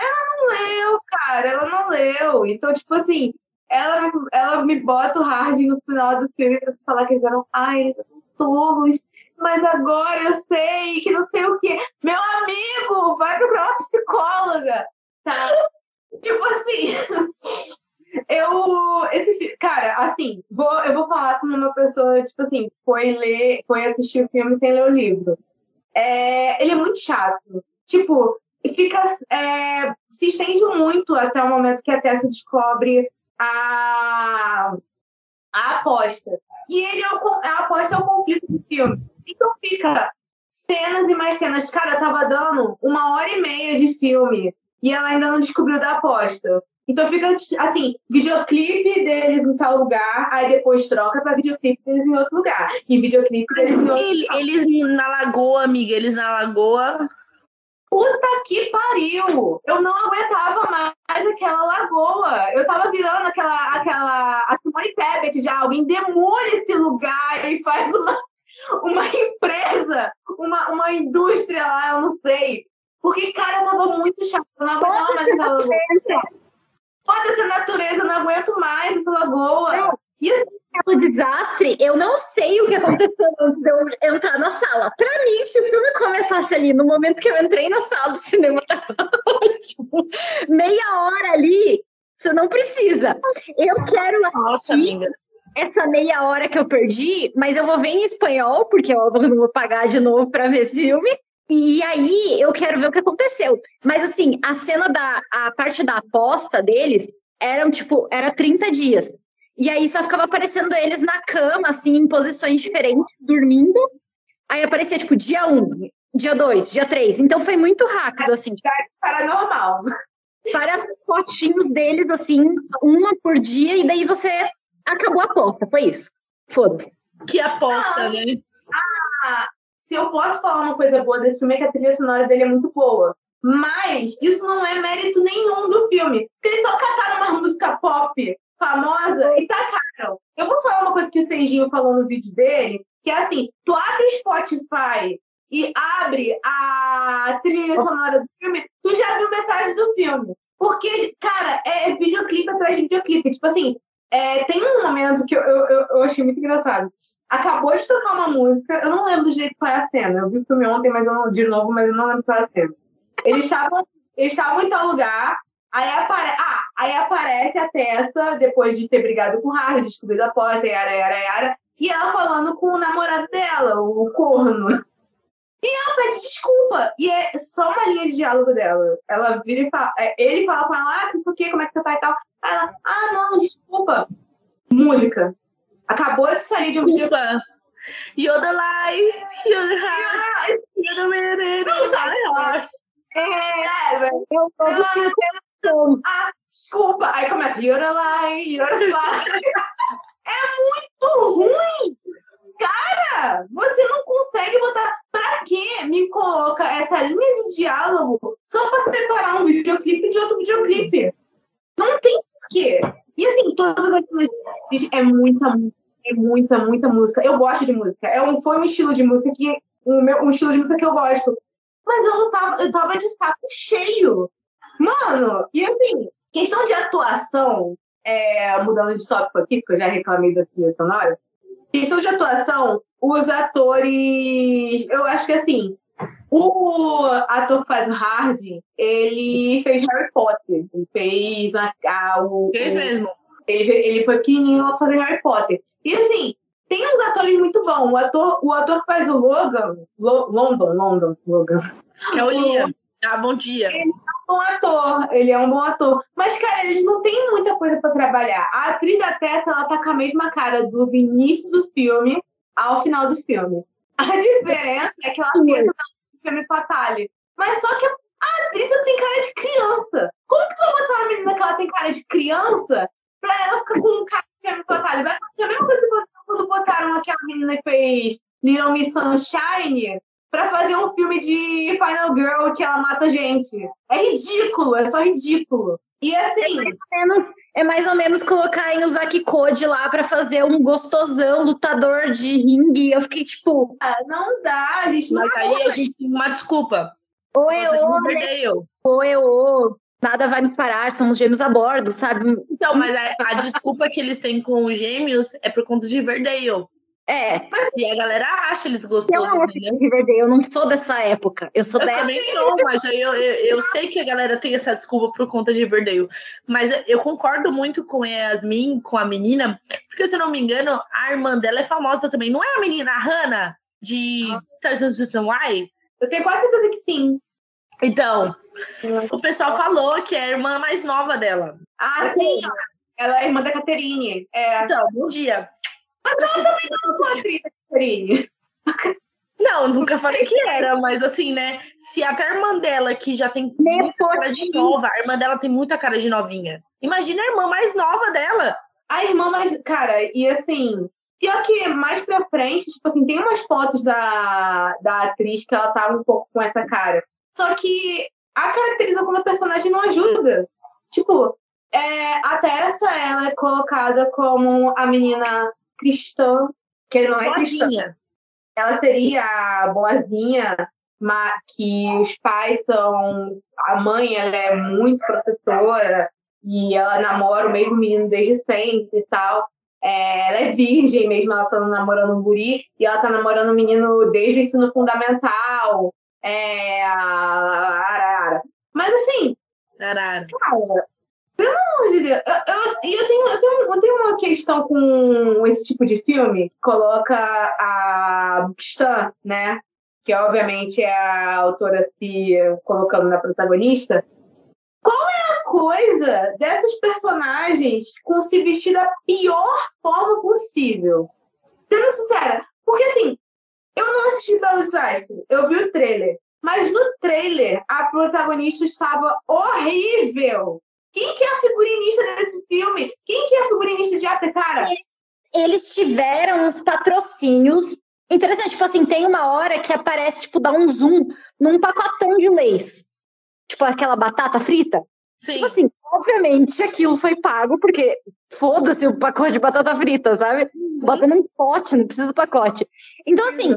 não leu, cara, ela não leu. Então, tipo assim, ela, me- ela me bota o hard no final do filme pra falar que eles eram, ai, eles são tolos, mas agora eu sei que não sei o quê. Meu amigo, vai procurar uma psicóloga, tá? tipo assim, eu, esse, cara, assim, vou, eu vou falar com uma pessoa, tipo assim, foi ler, foi assistir o filme sem ler o livro. É, ele é muito chato. Tipo, fica é, se estende muito até o momento que a Tessa descobre a, a aposta. E ele é o, a aposta é o conflito do filme. Então fica cenas e mais cenas. Cara, tava dando uma hora e meia de filme e ela ainda não descobriu da aposta. Então fica assim, videoclipe deles em tal lugar, aí depois troca pra videoclipe deles em outro lugar. E videoclipe deles em outro Ele- eles na lagoa, amiga, eles na lagoa. Puta que pariu! Eu não aguentava mais aquela lagoa. Eu tava virando aquela, aquela a Simone Tebet já. Alguém demole esse lugar e faz uma, uma empresa, uma, uma indústria lá, eu não sei. Porque, cara, tava muito chato. Eu não aguentava mais aquela lagoa. Foda-se a natureza, não aguento mais essa lagoa. Não. E assim, O desastre, eu não sei o que aconteceu antes de eu entrar na sala. Pra mim, se o filme começasse ali, no momento que eu entrei na sala do cinema, tava ótimo. Meia hora ali, você não precisa. Eu quero Nossa, amiga. essa meia hora que eu perdi, mas eu vou ver em espanhol, porque eu não vou pagar de novo pra ver esse filme. E aí eu quero ver o que aconteceu. Mas assim, a cena da a parte da aposta deles eram tipo, era 30 dias. E aí só ficava aparecendo eles na cama, assim, em posições diferentes, dormindo. Aí aparecia, tipo, dia 1, um, dia 2, dia 3. Então foi muito rápido, assim. paranormal. Várias fotinhos deles, assim, uma por dia, e daí você acabou a aposta. Foi isso. Foda-se. Que aposta, Não, né? Se eu posso falar uma coisa boa desse filme é que a trilha sonora dele é muito boa. Mas isso não é mérito nenhum do filme. Porque eles só cataram uma música pop famosa e tacaram. Eu vou falar uma coisa que o Serginho falou no vídeo dele, que é assim, tu abre Spotify e abre a trilha sonora do filme, tu já viu metade do filme. Porque, cara, é videoclipe atrás de videoclipe. Tipo assim, é, tem um momento que eu, eu, eu achei muito engraçado acabou de tocar uma música, eu não lembro do jeito qual é a cena. Eu vi o filme ontem, mas eu não, de novo, mas eu não lembro qual é a cena. Eles estavam, eles estavam em tal lugar, aí, apare, ah, aí aparece a Tessa, depois de ter brigado com o Harry, descobrido a aposta, yara, yara, e ela falando com o namorado dela, o corno. E ela pede desculpa. E é só uma linha de diálogo dela. Ela vira e fala. é, Ele fala com ela, ah, sei o quê, como é que você tá e tal. Aí ela, ah, não, desculpa. Música. Acabou de sair de um vídeo. Desculpa. You're the life, you're the high, you're the minute in my heart. É, velho. Eu ah, desculpa. Aí começa, you're alive, you're alive. É muito ruim. Cara, você não consegue botar. Pra que me coloca essa linha de diálogo só pra separar um videoclipe de outro videoclipe? Não tem porquê. E assim, todas aquelas. Gente, É muita música, é muita, muita música. Eu gosto de música. É um, foi um estilo de música que. Um, meu, um estilo de música que eu gosto. Mas eu não tava. Eu tava de saco cheio. Mano, e assim, questão de atuação, é, mudando de tópico aqui, porque eu já reclamei da trilha sonora. Questão de atuação, os atores. Eu acho que assim, o ator que faz o Hardy, ele fez Harry Potter. Ele fez a, a- o, Fez mesmo. ele, ele foi pequenininho lá fazer Harry Potter. E assim, tem uns atores muito bons. O ator, o ator que faz o Logan, Lo, London, London, Logan. Que é o Liam. Ah, bom dia. Ele é um bom ator, ele é um bom ator. Mas, cara, eles não têm muita coisa para trabalhar. A atriz da peça, ela tá com a mesma cara do início do filme ao final do filme. A diferença é que ela tenta no filme Fatale. Mas só que a atriz tem cara de criança. Como que tu vai botar uma menina que ela tem cara de criança pra ela ficar com um cara de filme Fatale? Vai acontecer a mesma coisa quando botaram aquela menina que fez Little Miss Sunshine para fazer um filme de Final Girl que ela mata gente. É ridículo, é só ridículo. E assim. É é mais ou menos colocar em Uzaki Code lá para fazer um gostosão lutador de ringue. Eu fiquei tipo. Ah, não dá, a gente não Mas aí a gente tem uma desculpa. Ou é ou, né? ou é ou. Nada vai me parar, são os gêmeos a bordo, sabe? Então, mas a, a desculpa que eles têm com os gêmeos é por conta de Riverdale. É. Mas, e a galera acha eles gostosos. Eu não, Riverdale, eu não sou dessa época. Eu sou eu também não, mas eu, eu, eu, sei que a galera tem essa desculpa por conta de Riverdale. Mas eu concordo muito com a Yasmin, com a menina, porque se eu não me engano, a irmã dela é famosa também. Não é a menina a Hannah de Tarzan Why? Eu tenho quase certeza que sim. Então, o pessoal falou que é a irmã mais nova dela. Ah, sim. Ela é irmã da Caterine. É. Então, bom dia. Mas ela também não é uma atriz, Caterine. Não, nunca falei que era, mas assim, né? Se até a irmã dela, que já tem muita cara de nova, a irmã dela tem muita cara de novinha. Imagina a irmã mais nova dela. A irmã mais. Cara, e assim. Pior que mais pra frente, tipo assim, tem umas fotos da, da atriz que ela tava um pouco com essa cara. Só que a caracterização da personagem não ajuda. Tipo, é, a Tessa, ela é colocada como a menina cristã, que não é cristã. Ela seria a boazinha, mas que os pais são. A mãe ela é muito protetora e ela namora o mesmo menino desde sempre e tal. É, ela é virgem mesmo, ela tá namorando um guri e ela tá namorando um menino desde o ensino fundamental. É, a Arara. Mas assim, Arara. cara, pelo amor de Deus, eu, eu, eu, tenho, eu, tenho, eu tenho uma questão com esse tipo de filme, coloca a Stan, né? Que obviamente é a autora se colocando na protagonista. Qual é a coisa dessas personagens com se vestir da pior forma possível? Sendo sincera, porque assim, eu não assisti Belo Desastre, eu vi o trailer. Mas no trailer, a protagonista estava horrível. Quem que é a figurinista desse filme? Quem que é a figurinista de arte, cara? Eles tiveram uns patrocínios interessante. Tipo assim, tem uma hora que aparece, tipo, dá um zoom num pacotão de leis. Tipo, aquela batata frita. Sim. Tipo assim, obviamente aquilo foi pago, porque foda-se o pacote de batata frita, sabe? Uhum. Bota num pote, não precisa do pacote. Então, assim,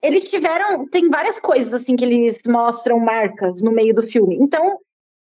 eles tiveram. Tem várias coisas, assim, que eles mostram marcas no meio do filme. Então,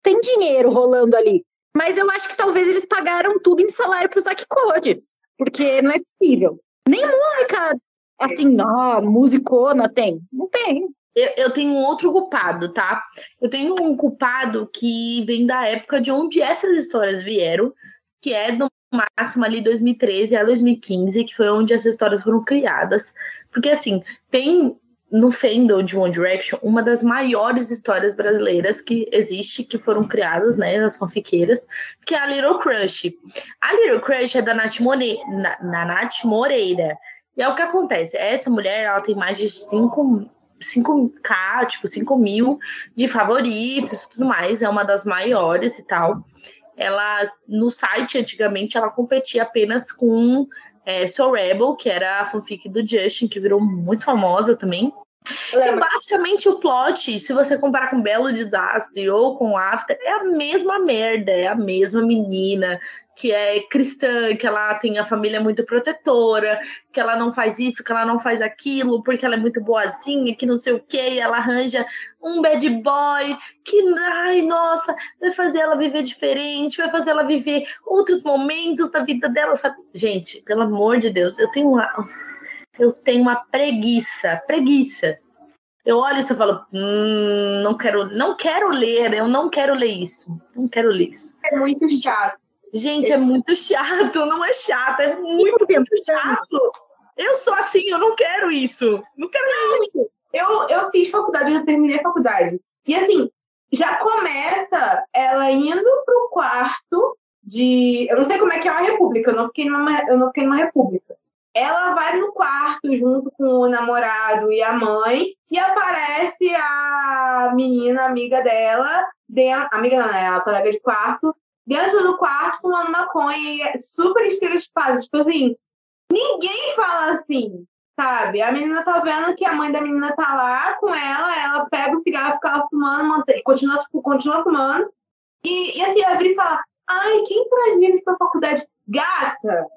tem dinheiro rolando ali. Mas eu acho que talvez eles pagaram tudo em salário pro Zack Code. Porque não é possível. Nem música, assim, ó, musicona tem. Não tem. Eu, eu, tenho um outro culpado, tá? Eu tenho um culpado que vem da época de onde essas histórias vieram, que é no máximo ali 2013 a 2015, que foi onde essas histórias foram criadas. Porque, assim, tem no fandom de One Direction uma das maiores histórias brasileiras que existe, que foram criadas, né, nas fanfiqueiras, que é a Little Crush. A Little Crush é da Nath, More... Na, na Nath Moreira. E é o que acontece, essa mulher, ela tem mais de 5 5k, tipo, 5 mil de favoritos e tudo mais, é uma das maiores e tal. Ela, no site, antigamente, ela competia apenas com é, So Rebel, que era a fanfic do Justin, que virou muito famosa também. E basicamente o plot, se você comparar com Belo Desastre ou com After, é a mesma merda, é a mesma menina que é cristã, que ela tem a família muito protetora, que ela não faz isso, que ela não faz aquilo, porque ela é muito boazinha, que não sei o que, ela arranja um bad boy que, ai, nossa, vai fazer ela viver diferente, vai fazer ela viver outros momentos da vida dela, sabe? Gente, pelo amor de Deus, eu tenho uma eu tenho uma preguiça, preguiça. Eu olho isso e falo, hum, não quero, não quero ler, eu não quero ler isso, não quero ler isso. É muito chato. Gente, é muito chato, não é chato, é muito, muito chato. Eu sou assim, eu não quero isso. Não quero isso. Eu, eu fiz faculdade, eu terminei a faculdade. E assim, já começa ela indo pro quarto de. Eu não sei como é que é uma república, eu não fiquei numa, eu não fiquei numa república. Ela vai no quarto junto com o namorado e a mãe, e aparece a menina amiga dela, dentro, amiga não, né? A colega de quarto, dentro do quarto fumando maconha, e é super estereotipado. Tipo assim, ninguém fala assim, sabe? A menina tá vendo que a mãe da menina tá lá com ela, ela pega o cigarro, fica lá fumando, mantém, continua, continua fumando. E, e assim, vira e fala: Ai, quem traz livros pra faculdade? Gata!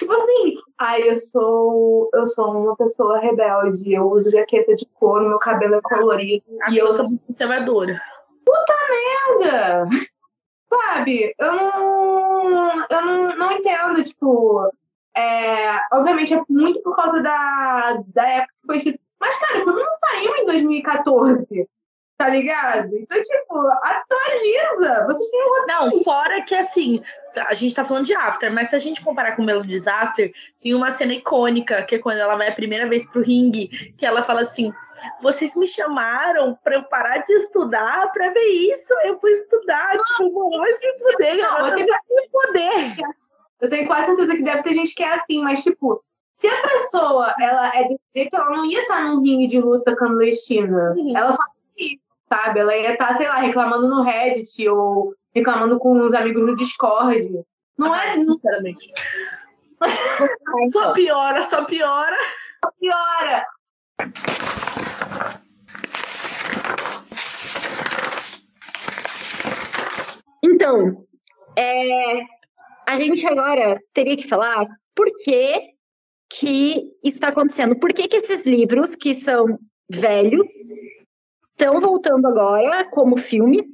Tipo assim, ai, eu sou, eu sou uma pessoa rebelde, eu uso jaqueta de couro, meu cabelo é colorido. Acho e eu sou muito conservadora. Puta merda! Sabe, eu não. Eu não, não entendo, tipo. É, obviamente é muito por causa da, da época que foi escrito. Mas, cara, quando não saiu em 2014, tá ligado? Então, tipo, atualiza. Vocês têm um Não, fora que assim, a gente tá falando de After, mas se a gente comparar com o Belo Disaster, tem uma cena icônica, que é quando ela vai a primeira vez pro ringue, que ela fala assim: vocês me chamaram pra eu parar de estudar pra ver isso. Eu fui estudar, não, tipo, vai se fuder, não, eu tenho se fuder. Eu tenho quase certeza que deve ter gente que é assim, mas tipo, se a pessoa ela é desse jeito, ela não ia estar num ringue de luta clandestina. Uhum. Ela só sabe? Ela ia estar, tá, sei lá, reclamando no Reddit ou reclamando com os amigos no Discord. Não é. Sinceramente. só piora, só piora. Só piora. Então, é, a gente agora teria que falar por que, que isso está acontecendo. Por que, que esses livros, que são velhos, estão voltando agora como filme.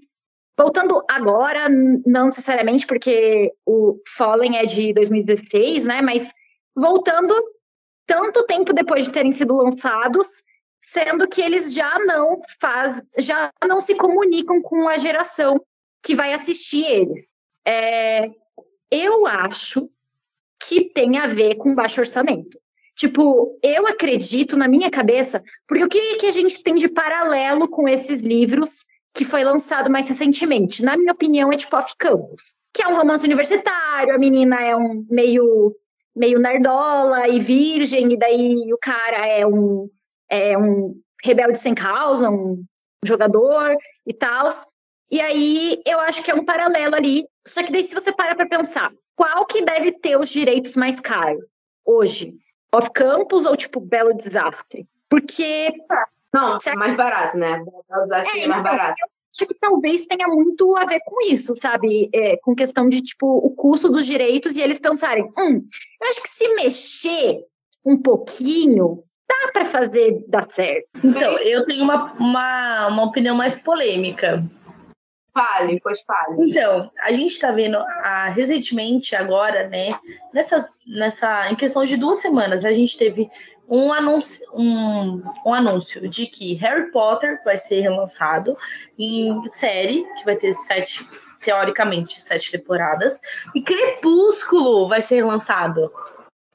Voltando agora, não necessariamente porque o Fallen é de 2016, né? Mas voltando tanto tempo depois de terem sido lançados, sendo que eles já não faz, já não se comunicam com a geração que vai assistir ele. É, eu acho que tem a ver com baixo orçamento. Tipo, eu acredito na minha cabeça, porque o que, que a gente tem de paralelo com esses livros que foi lançado mais recentemente? Na minha opinião, é tipo Off Campus, que é um romance universitário, a menina é um meio meio nerdola e virgem, e daí o cara é um, é um rebelde sem causa, um jogador e tal. E aí eu acho que é um paralelo ali. Só que daí, se você para para pensar, qual que deve ter os direitos mais caros hoje? Off Campus ou tipo Belo Desastre? Porque. Não, é mais barato, né? Belo Desastre é, é mais então, barato. Acho que talvez tenha muito a ver com isso, sabe? É, com questão de, tipo, o custo dos direitos e eles pensarem, hum, eu acho que se mexer um pouquinho, dá para fazer dar certo. Então, eu tenho uma, uma, uma opinião mais polêmica. Fale, pois fale. Então, a gente está vendo a, recentemente, agora, né, nessa, nessa, em questão de duas semanas, a gente teve um anúncio, um, um anúncio de que Harry Potter vai ser relançado em série, que vai ter sete, teoricamente, sete temporadas, e Crepúsculo vai ser lançado.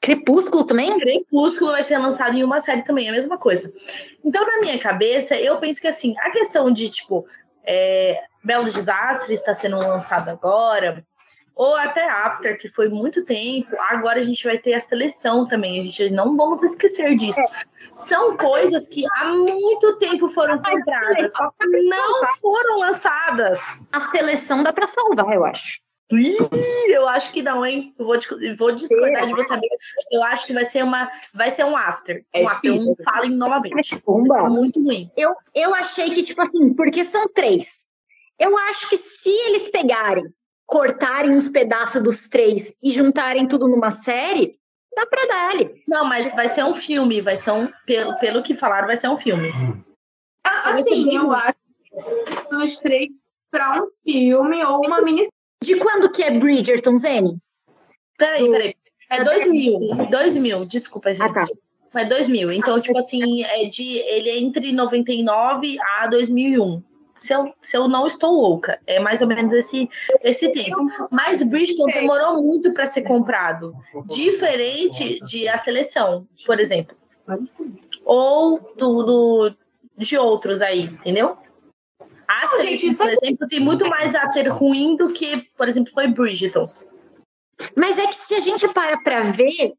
Crepúsculo também? Crepúsculo vai ser lançado em uma série também, é a mesma coisa. Então, na minha cabeça, eu penso que assim, a questão de, tipo, é, Belo Desastre está sendo lançado agora, ou até After, que foi muito tempo, agora a gente vai ter a seleção também, a gente não vamos esquecer disso. São coisas que há muito tempo foram compradas, só que não foram lançadas. A seleção dá para salvar, eu acho. Ih, eu acho que não, hein? Eu vou, vou discordar de você, amiga. Eu acho que vai ser uma, vai ser um after. É um after, um falem novamente. muito ruim. Eu, eu achei que, tipo assim, porque são três. Eu acho que se eles pegarem, cortarem uns pedaços dos três e juntarem tudo numa série, dá pra dar ali. Não, mas vai ser um filme, vai ser um. Pelo, pelo que falaram, vai ser um filme. Ah, assim, eu acho os três pra um filme ou uma mini de quando que é Bridgerton, Zene? Peraí, peraí. É 2000. 2000, desculpa, gente. Ah, tá. É 2000. Então, tipo assim, é de, ele é entre 99 a 2001. Se eu, se eu não estou louca, é mais ou menos esse, esse tempo. Mas Bridgeton demorou muito para ser comprado, diferente de a seleção, por exemplo, ou do, do de outros aí, entendeu? A não, gente, por exemplo, tem muito mais ator ruim do que, por exemplo, foi Bridgeton. Mas é que se a gente para para ver,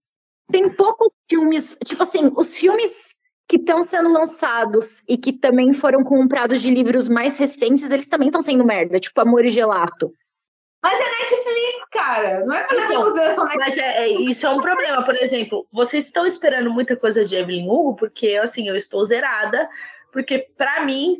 tem poucos filmes, tipo assim, os filmes que estão sendo lançados e que também foram comprados de livros mais recentes, eles também estão sendo merda, tipo Amor e Gelato. Mas é Netflix, cara. Não é levar então, Netflix. Mas é, é, isso é um problema. Por exemplo, vocês estão esperando muita coisa de Evelyn Hugo, porque assim, eu estou zerada. Porque, para mim,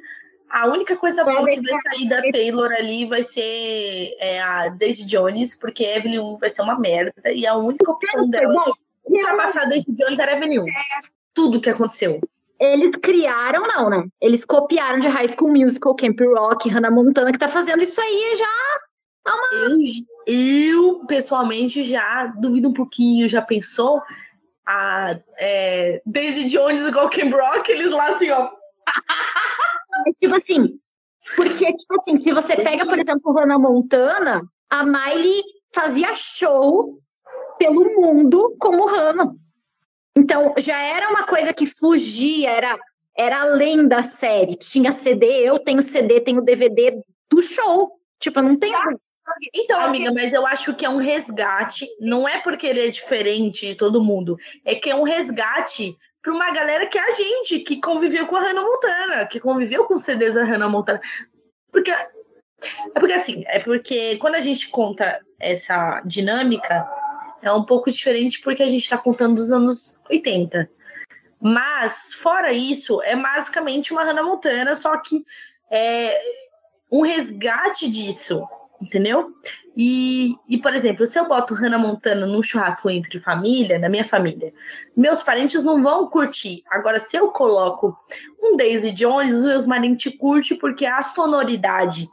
a única coisa boa que vai sair da Taylor ali vai ser é, a Daisy Jones, porque Evelyn Hugo vai ser uma merda. E a única opção dela pra passar Daisy Jones era Evelyn Hugo tudo que aconteceu. Eles criaram, não, né? Eles copiaram de High School Musical, Camp Rock, Hannah Montana, que tá fazendo isso aí já há uma... Eu, eu, pessoalmente, já duvido um pouquinho, já pensou? A é, Daisy Jones igual Camp Rock, eles lá assim, ó... tipo assim, porque, tipo assim, se você pega, por exemplo, Hannah Montana, a Miley fazia show pelo mundo como Hannah. Então, já era uma coisa que fugia, era, era além da série. Tinha CD, eu tenho CD, tenho DVD do show. Tipo, eu não tenho. Então, amiga, mas eu acho que é um resgate. Não é porque ele é diferente de todo mundo. É que é um resgate para uma galera que é a gente, que conviveu com a Hannah Montana, que conviveu com CDs da Hannah Montana. Porque. É porque assim, é porque quando a gente conta essa dinâmica, é um pouco diferente porque a gente está contando dos anos 80. Mas, fora isso, é basicamente uma Hannah Montana, só que é um resgate disso, entendeu? E, e, por exemplo, se eu boto Hannah Montana num churrasco entre família, na minha família, meus parentes não vão curtir. Agora, se eu coloco um Daisy Jones, meus parentes curtem porque a sonoridade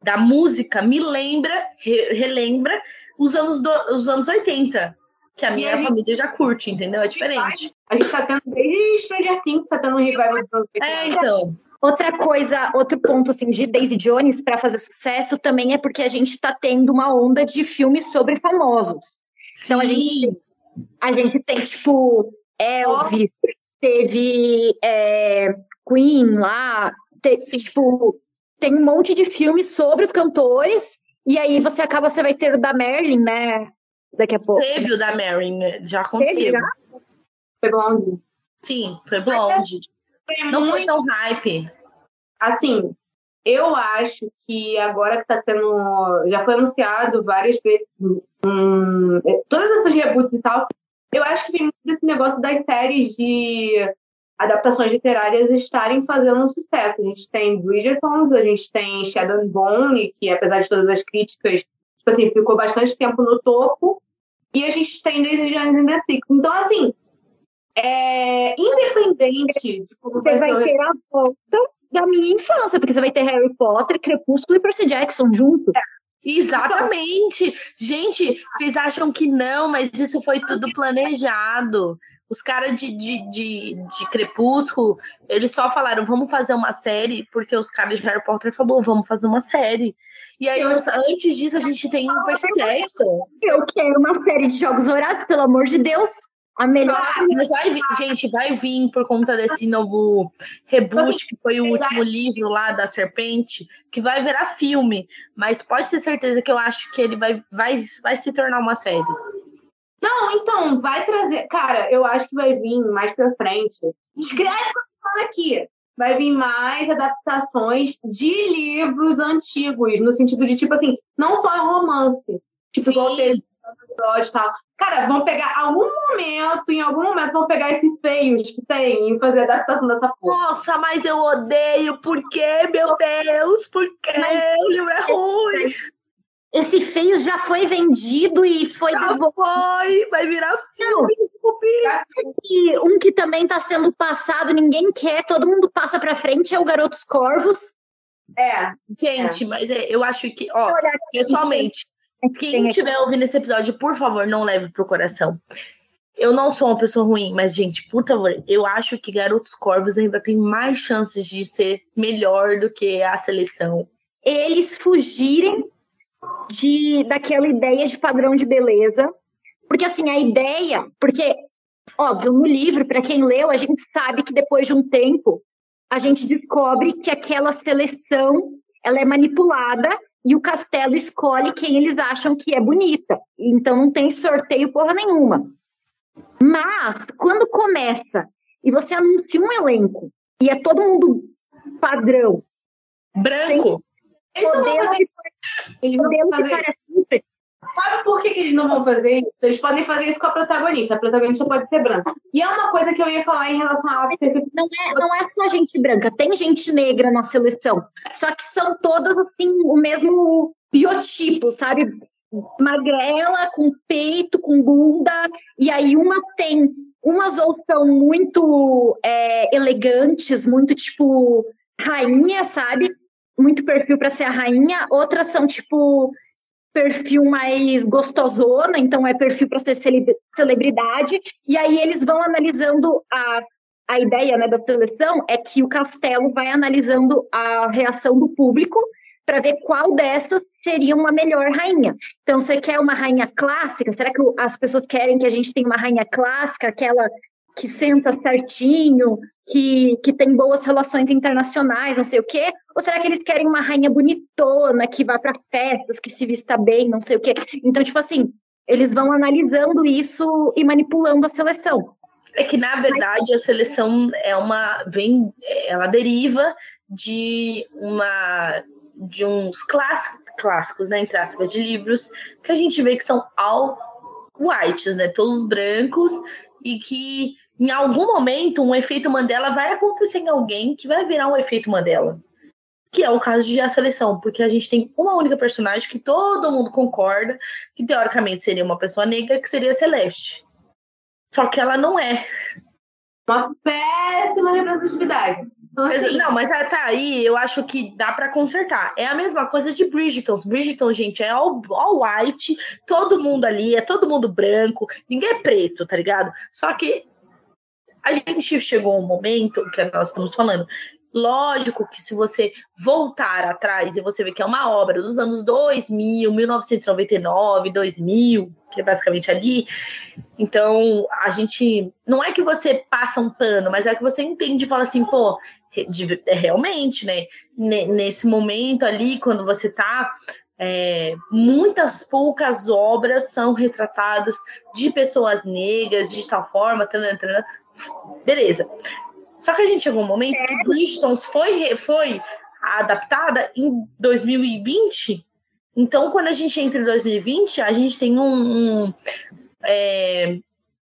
da música me lembra, re, relembra os anos, do, os anos 80, que a minha a família gente... já curte, entendeu? É diferente. A gente tá tendo desde Stranger Things, tá tendo um revival dos anos 80. É, então. Outra coisa, outro ponto assim de Daisy Jones para fazer sucesso também é porque a gente está tendo uma onda de filmes sobre famosos. Sim. Então a gente, a gente tem tipo Elvis, teve é, Queen lá, teve, tipo tem um monte de filmes sobre os cantores e aí você acaba, você vai ter o da Merlin, né? Daqui a pouco. Teve o da Merlin, né? já aconteceu. Já? Foi blonde. Sim, foi blonde. Foi Não foi tão hype. Assim, eu acho que agora que tá tendo. Já foi anunciado várias vezes. Hum, todas essas reboots e tal. Eu acho que vem muito desse negócio das séries de adaptações literárias estarem fazendo sucesso. A gente tem Bridgerton, a gente tem Shadow and Bone, que apesar de todas as críticas, tipo assim, ficou bastante tempo no topo, e a gente tem Daisy Jones in the Six. Então, assim, é, independente de como você vai, vai ter a volta da minha infância, porque você vai ter Harry Potter, Crepúsculo e Percy Jackson junto. É. Exatamente. Gente, vocês acham que não, mas isso foi tudo planejado. Os caras de, de, de, de, Crepúsculo, eles só falaram, vamos fazer uma série, porque os caras de Harry Potter falaram, vamos fazer uma série. E aí, antes disso, a gente tem o Percy Jackson. Eu quero uma série de Jogos Horários, pelo amor de Deus. A melhor. Ah, mas vai vir, gente, vai vir por conta desse novo reboot, que foi o último livro lá da Serpente, que vai virar filme. Mas pode ter certeza que eu acho que ele vai, vai, vai se tornar uma série. Não, então, vai trazer. Cara, eu acho que vai vir mais pra frente. Escreve o aqui. Vai vir mais adaptações de livros antigos, no sentido de, tipo assim, não só romance. Tipo, igual teve episódio e tal. Cara, vão pegar algum momento, em algum momento, vão pegar esses feios que tem e fazer adaptação dessa porra. Nossa, mas eu odeio. Por quê, meu Deus? Por quê? O livro é ruim. Esse feio já foi vendido e foi já Foi, vai virar filme. Um que também está sendo passado, ninguém quer, todo mundo passa para frente, é o Garotos Corvos. É. Gente, é. mas é, eu acho que, ó, pessoalmente, quem estiver ouvindo esse episódio, por favor, não leve pro coração. eu não sou uma pessoa ruim, mas, gente, por favor, eu acho que Garotos Corvos ainda tem mais chances de ser melhor do que a seleção. Eles fugirem de daquela ideia de padrão de beleza. Porque, assim, a ideia. Porque, óbvio, no livro, para quem leu, a gente sabe que depois de um tempo, a gente descobre que aquela seleção ela é manipulada e o castelo escolhe quem eles acham que é bonita. Então não tem sorteio porra nenhuma. Mas quando começa e você anuncia um elenco e é todo mundo padrão, branco, eles não vão fazer. Eles não vão fazer Sabe por que, que, eles não vão fazer isso? Eles podem fazer isso com a protagonista. A protagonista pode ser branca. E é uma coisa que eu ia falar em relação a não é Não é só gente branca, tem gente negra na seleção. Só que são todas, assim, o mesmo biotipo, sabe? Magrela, com peito, com bunda. E aí uma tem. Umas ou são muito é, elegantes, muito tipo rainha, sabe? Muito perfil para ser a rainha. Outras são tipo perfil mais gostosona, então é perfil para ser celebridade, e aí eles vão analisando a, a ideia né, da seleção é que o castelo vai analisando a reação do público para ver qual dessas seria uma melhor rainha. Então, você quer uma rainha clássica? Será que as pessoas querem que a gente tenha uma rainha clássica, aquela que senta certinho, que, que tem boas relações internacionais, não sei o quê? Ou será que eles querem uma rainha bonitona, que vá para festas, que se vista bem, não sei o quê? Então, tipo assim, eles vão analisando isso e manipulando a seleção. É que, na verdade, a seleção é uma. vem, ela deriva de uma de uns clássicos, clássicos, né, entre aspas, de livros que a gente vê que são all whites, né, todos brancos e que em algum momento um efeito Mandela vai acontecer em alguém que vai virar um efeito Mandela. Que é o caso de A Seleção, porque a gente tem uma única personagem que todo mundo concorda que teoricamente seria uma pessoa negra, que seria Celeste. Só que ela não é. Uma péssima representatividade. Assim, não, mas tá aí, eu acho que dá para consertar. É a mesma coisa de Bridgeton. Bridgeton, gente, é all, all white, todo mundo ali, é todo mundo branco, ninguém é preto, tá ligado? Só que a gente chegou a um momento que nós estamos falando. Lógico que se você voltar atrás e você ver que é uma obra dos anos 2000, 1999, 2000, que é basicamente ali, então a gente não é que você passa um pano, mas é que você entende e fala assim, pô, é realmente, né? Nesse momento ali, quando você tá é, muitas poucas obras são retratadas de pessoas negras de tal forma, tanana, tanana, Beleza. Só que a gente chegou um momento que Bridgetons foi, foi adaptada em 2020. Então, quando a gente entra em 2020, a gente tem um, um, é,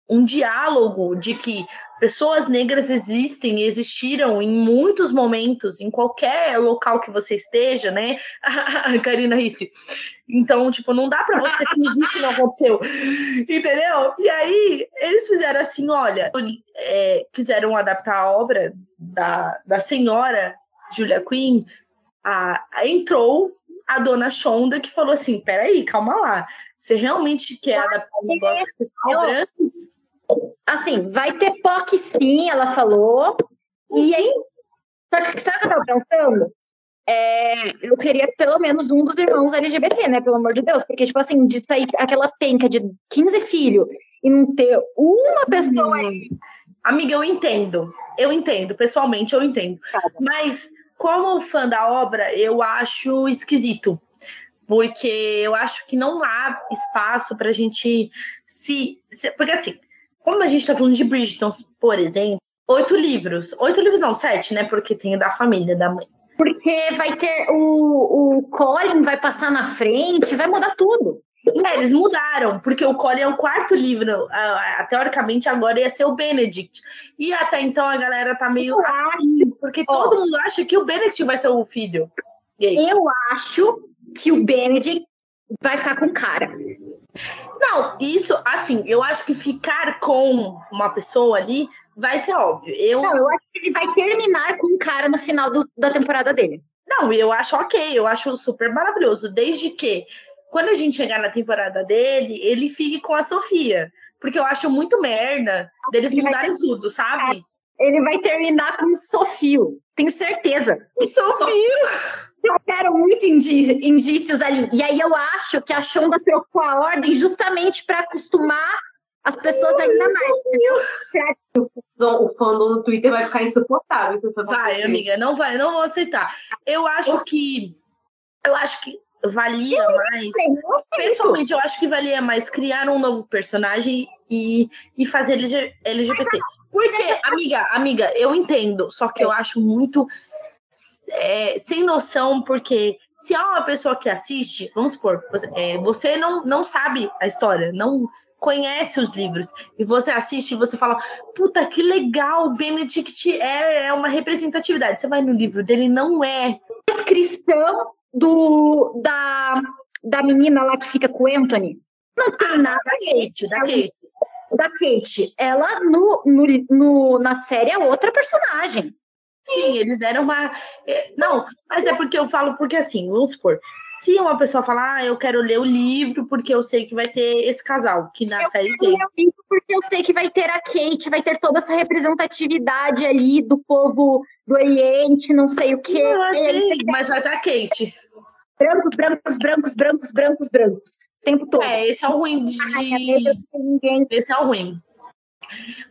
um diálogo de que pessoas negras existem, existiram em muitos momentos, em qualquer local que você esteja, né? Karina Risse. Então, tipo, não dá para você fingir que não aconteceu. Entendeu? E aí, eles fizeram assim: olha, é, quiseram adaptar a obra da, da senhora Julia Quinn. A, a, entrou a dona Shonda que falou assim: peraí, calma lá. Você realmente quer adaptar um negócio que você? Assim, vai ter POC sim, ela falou. E aí, sabe o que eu tava pensando? É, eu queria pelo menos um dos irmãos LGBT, né? Pelo amor de Deus. Porque, tipo assim, de sair aquela penca de 15 filhos e não ter uma pessoa aí. Amiga, eu entendo. Eu entendo. Pessoalmente, eu entendo. Tá. Mas, como fã da obra, eu acho esquisito. Porque eu acho que não há espaço pra gente se. se porque, assim, como a gente tá falando de Bridgerton, por exemplo, oito livros. Oito livros não, sete, né? Porque tem da família, da mãe. Porque vai ter o, o Colin vai passar na frente, vai mudar tudo. É, eles mudaram, porque o Colin é o quarto livro. Teoricamente, agora ia ser o Benedict. E até então a galera tá meio assim, porque oh. todo mundo acha que o Benedict vai ser o filho. Eu acho que o Benedict vai ficar com cara. Não, isso, assim, eu acho que ficar com uma pessoa ali vai ser óbvio. Eu, não, eu acho que ele vai terminar com um cara no final do, da temporada dele. Não, eu acho ok, eu acho super maravilhoso, desde que quando a gente chegar na temporada dele, ele fique com a Sofia. porque eu acho muito merda deles mudarem tudo, sabe? Ele vai terminar com Sofio, tenho certeza. Sofio! Eu quero muito indícios ali. E aí eu acho que a Shonda trocou a ordem justamente para acostumar as pessoas ainda mais. O fandom no Twitter vai ficar insuportável. Se vai, amiga, não vai, não vou aceitar. Eu acho que. Eu acho que valia mais. Pessoalmente, eu acho que valia mais criar um novo personagem e, e fazer LGBT. Porque, amiga, amiga, eu entendo, só que eu acho muito é, sem noção, porque se há uma pessoa que assiste, vamos supor, é, você não, não sabe a história, não conhece os livros, e você assiste e você fala, puta, que legal, Benedict é, é uma representatividade. Você vai no livro dele, não é. Descrição do, da, da menina lá que fica com o Anthony. Não tem ah, nada. Da Kate, da Kate. Da Kate. Ela, no, no, no, na série, é outra personagem. Sim, eles deram uma. É, não, mas é porque eu falo, porque assim, vamos supor, se uma pessoa falar, ah, eu quero ler o livro porque eu sei que vai ter esse casal, que na eu série tem. Ler o livro porque eu sei que vai ter a Kate, vai ter toda essa representatividade ali do povo do Oriente, não sei o quê. Não, tem, mas vai ter a Kate. Brancos, brancos, brancos, brancos, brancos, brancos. O tempo todo. É, esse é o ruim de. Ai, esse é o ruim.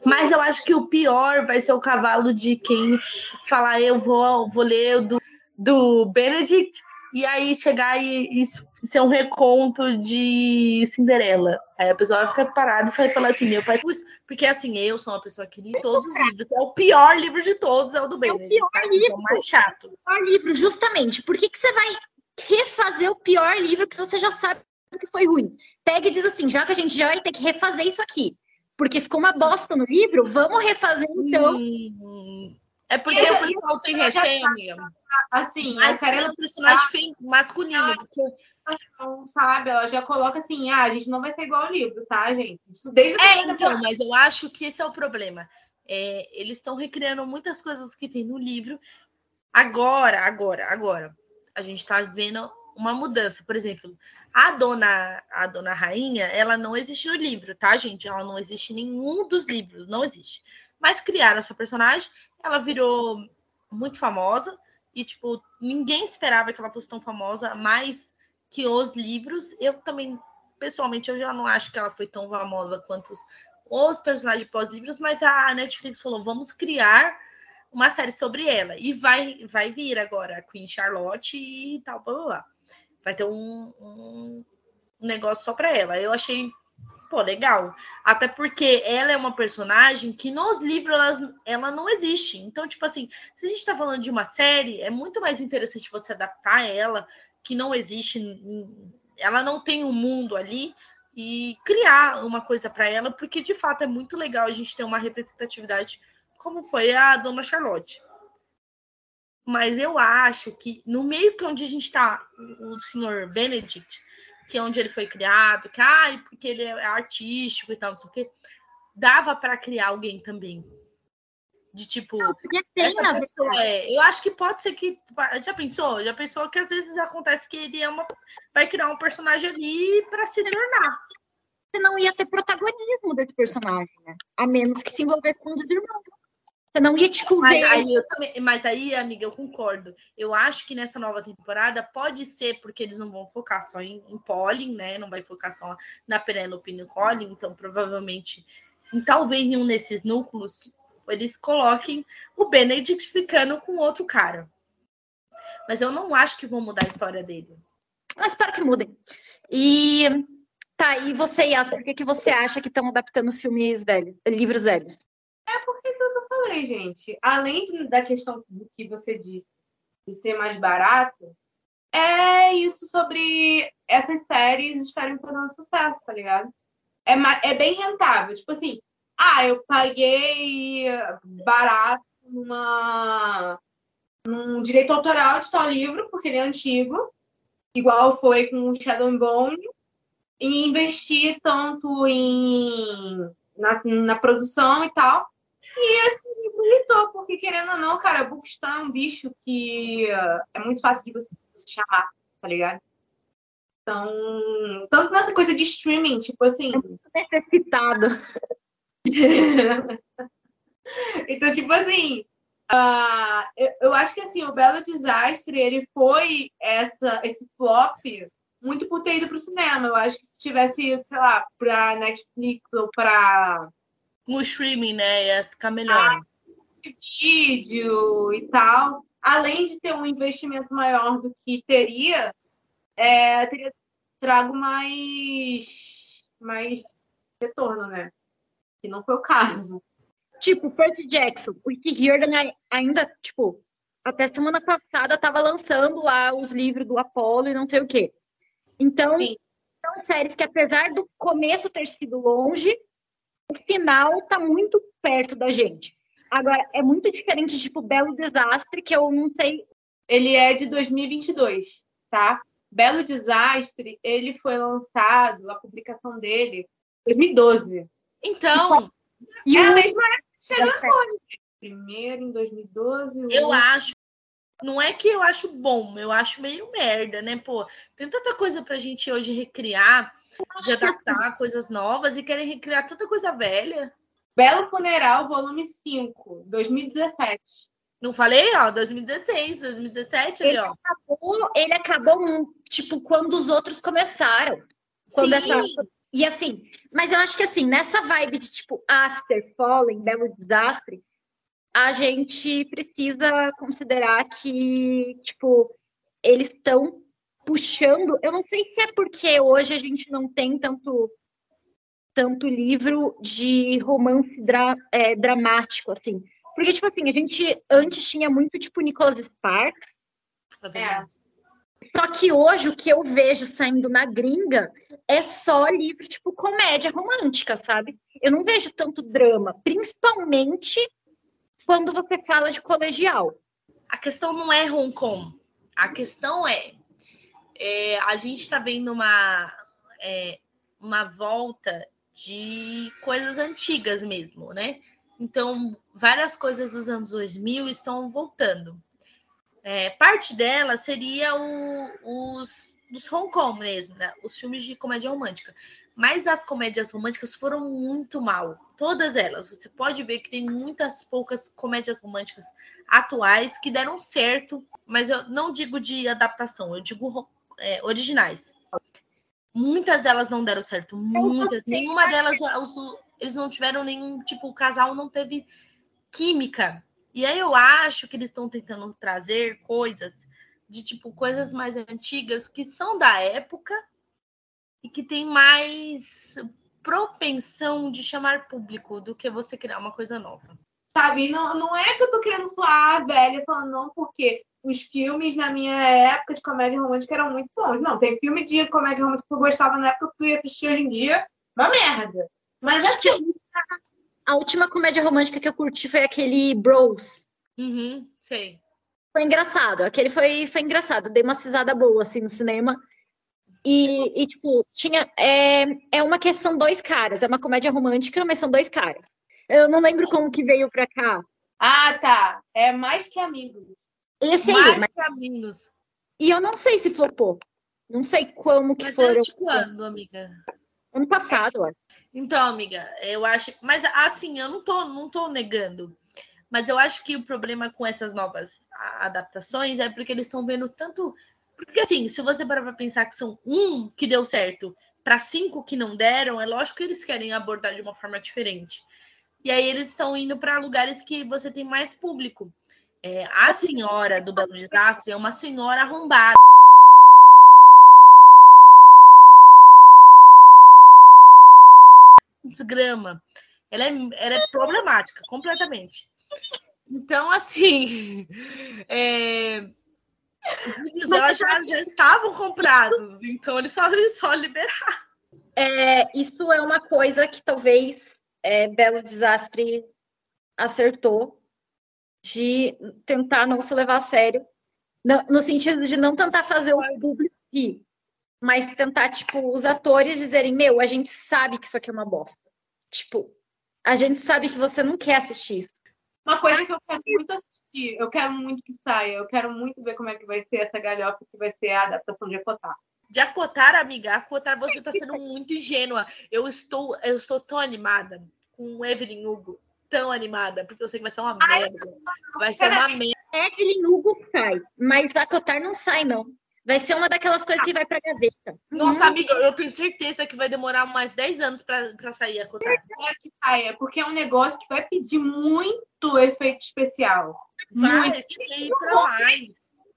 Mas eu acho que o pior vai ser o cavalo de quem falar eu vou, vou ler do, do Benedict e aí chegar e, e ser um reconto de Cinderela. Aí a pessoa vai ficar parada e vai falar assim, meu pai, porque assim, eu sou uma pessoa que li todos os livros. É o pior livro de todos, é o do Benedict. É o pior livro. É o mais chato. O pior livro, justamente. Por que, que você vai refazer o pior livro que você já sabe que foi ruim? Pega e diz assim, já que a gente já vai ter que refazer isso aqui porque ficou uma bosta no livro, vamos refazer então. Hum, é porque o pessoal tem amiga. Assim, a série é um personagem masculino. Porque... Sabe, ela já coloca assim, ah, a gente não vai ser igual ao livro, tá, gente? Isso desde é, então, mas eu acho que esse é o problema. É, eles estão recriando muitas coisas que tem no livro. Agora, agora, agora. A gente tá vendo uma mudança. Por exemplo, a dona, a dona rainha, ela não existe no livro, tá, gente? Ela não existe em nenhum dos livros, não existe. Mas criaram essa personagem, ela virou muito famosa e tipo, ninguém esperava que ela fosse tão famosa, mais que os livros. Eu também, pessoalmente, eu já não acho que ela foi tão famosa quanto os, os personagens pós-livros, mas a Netflix falou: "Vamos criar uma série sobre ela". E vai vai vir agora a Queen Charlotte e tal, blá blá blá vai ter um, um negócio só para ela. Eu achei, pô, legal. Até porque ela é uma personagem que nos livros ela, não existe. Então, tipo assim, se a gente tá falando de uma série, é muito mais interessante você adaptar ela, que não existe, ela não tem um mundo ali, e criar uma coisa para ela, porque de fato é muito legal a gente ter uma representatividade como foi a Dona Charlotte. Mas eu acho que no meio que onde a gente está, o senhor Benedict, que é onde ele foi criado, que ah, porque ele é artístico e tal, não sei o quê, dava para criar alguém também. De tipo, não, essa pessoa é. Eu acho que pode ser que. Já pensou? Já pensou que às vezes acontece que ele é uma, vai criar um personagem ali para se tornar. Você não ia ter protagonismo desse personagem, né? A menos que se envolver com os irmãos. Você não ia te. Mas aí, também, mas aí, amiga, eu concordo. Eu acho que nessa nova temporada pode ser porque eles não vão focar só em, em Polly, né? Não vai focar só na Penelope e no Colin, então provavelmente, em, talvez em um desses núcleos, eles coloquem o Benedict ficando com outro cara. Mas eu não acho que vão mudar a história dele. Eu espero que mudem. E tá, e você, Yas, por que, que você acha que estão adaptando filmes velhos, livros velhos? Falei, gente, além da questão que você disse de ser mais barato, é isso sobre essas séries estarem fazendo sucesso, tá ligado? É, é bem rentável. Tipo assim, ah, eu paguei barato numa, num direito autoral de tal livro, porque ele é antigo, igual foi com o Shadow Bone, e investi tanto em, na, na produção e tal. E esse livro irritou, porque querendo ou não, cara, Bookstar é um bicho que é muito fácil de você, chamar, tá ligado? tão. Tanto nessa coisa de streaming, tipo assim. Necessitado. então, tipo assim. Uh, eu, eu, acho que assim, o Belo Desastre ele foi essa, esse flop muito por ter ido para o cinema. Eu acho que se tivesse, sei lá, para Netflix ou para. No streaming, né? Ia ficar melhor. Ah, vídeo e tal. Além de ter um investimento maior do que teria, é, teria trago mais, mais retorno, né? Que não foi o caso. Tipo, Percy Jackson, o Jordan ainda, tipo, até semana passada tava lançando lá os livros do Apollo e não sei o quê. Então, Sim. são séries que apesar do começo ter sido longe, o final tá muito perto da gente. Agora, é muito diferente, tipo, Belo Desastre, que eu não sei. Ele é de 2022, tá? Belo Desastre, ele foi lançado, a publicação dele, 2012. Então. É a mesma época que chegou Primeiro em 2012. Eu acho. Não é que eu acho bom, eu acho meio merda, né? Pô, tem tanta coisa pra gente hoje recriar, de adaptar coisas novas e querem recriar tanta coisa velha. Belo Funeral, volume 5, 2017. Não falei, ó, 2016, 2017 ele ali, ó. Acabou, ele acabou, tipo, quando os outros começaram. Quando essa e assim, mas eu acho que assim, nessa vibe de tipo After Fallen, Belo Desastre, a gente precisa considerar que, tipo, eles estão puxando. Eu não sei se é porque hoje a gente não tem tanto tanto livro de romance dra é, dramático, assim. Porque, tipo assim, a gente antes tinha muito, tipo, Nicholas Sparks. É. Só que hoje o que eu vejo saindo na gringa é só livro tipo comédia romântica, sabe? Eu não vejo tanto drama, principalmente quando você fala de colegial. A questão não é Hong Kong. A questão é, é a gente está vendo uma, é, uma volta de coisas antigas mesmo, né? Então, várias coisas dos anos 2000 estão voltando. É, parte dela seria o, os dos Hong Kong mesmo, né? Os filmes de comédia romântica. Mas as comédias românticas foram muito mal. Todas elas. Você pode ver que tem muitas poucas comédias românticas atuais que deram certo, mas eu não digo de adaptação, eu digo é, originais. Muitas delas não deram certo. Muitas. Nenhuma delas. eles não tiveram nenhum. Tipo, o casal não teve química e aí eu acho que eles estão tentando trazer coisas de tipo coisas mais antigas que são da época e que tem mais propensão de chamar público do que você criar uma coisa nova. Sabe, não, não é que eu tô querendo soar velha falando não, porque os filmes na minha época de comédia romântica eram muito bons. Não, tem filme de comédia romântica que eu gostava na época, eu fui assistir hoje em dia, uma merda. Mas assim, a última comédia romântica que eu curti foi aquele Bros. Uhum, sei. Foi engraçado. Aquele foi, foi engraçado. Dei uma cisada boa, assim, no cinema. E, e tipo, tinha. É, é uma que são dois caras. É uma comédia romântica, mas são dois caras. Eu não lembro como que veio pra cá. Ah, tá. É mais que amigos. Esse aí. Mais que amigos. E eu não sei se flopou. Não sei como que mas foram. De quando, amiga? Ano passado, ó. Então, amiga, eu acho. Mas assim, eu não tô, não tô negando. Mas eu acho que o problema com essas novas adaptações é porque eles estão vendo tanto. Porque assim, se você parar pra pensar que são um que deu certo para cinco que não deram, é lógico que eles querem abordar de uma forma diferente. E aí eles estão indo para lugares que você tem mais público. É, a senhora do Belo Desastre é uma senhora arrombada. desgrama. Ela é, ela é problemática, completamente. Então, assim, é, os vídeos dela já, já estavam comprados, então eles só, eles só liberaram. É, isso é uma coisa que talvez é, Belo Desastre acertou de tentar não se levar a sério, no, no sentido de não tentar fazer o público rir, mas tentar, tipo, os atores dizerem, meu, a gente sabe que isso aqui é uma bosta. Tipo, a gente sabe que você não quer assistir isso. Uma coisa que eu quero muito assistir, eu quero muito que saia, eu quero muito ver como é que vai ser essa galhofa que vai ser a adaptação de Ecotá. De acotar, amiga, acotar, você tá sendo muito ingênua. Eu estou, eu estou tão animada com o Evelyn Hugo. Tão animada, porque eu sei que vai ser uma merda. Vai ser uma merda. Evelyn Hugo sai, mas acotar não sai, não. Vai ser uma daquelas coisas que vai pra gaveta. Nossa, amiga, eu tenho certeza que vai demorar mais 10 anos pra, pra sair a cotar. É que saia, porque é um negócio que vai pedir muito efeito especial. Vai Muito. ser pra mais.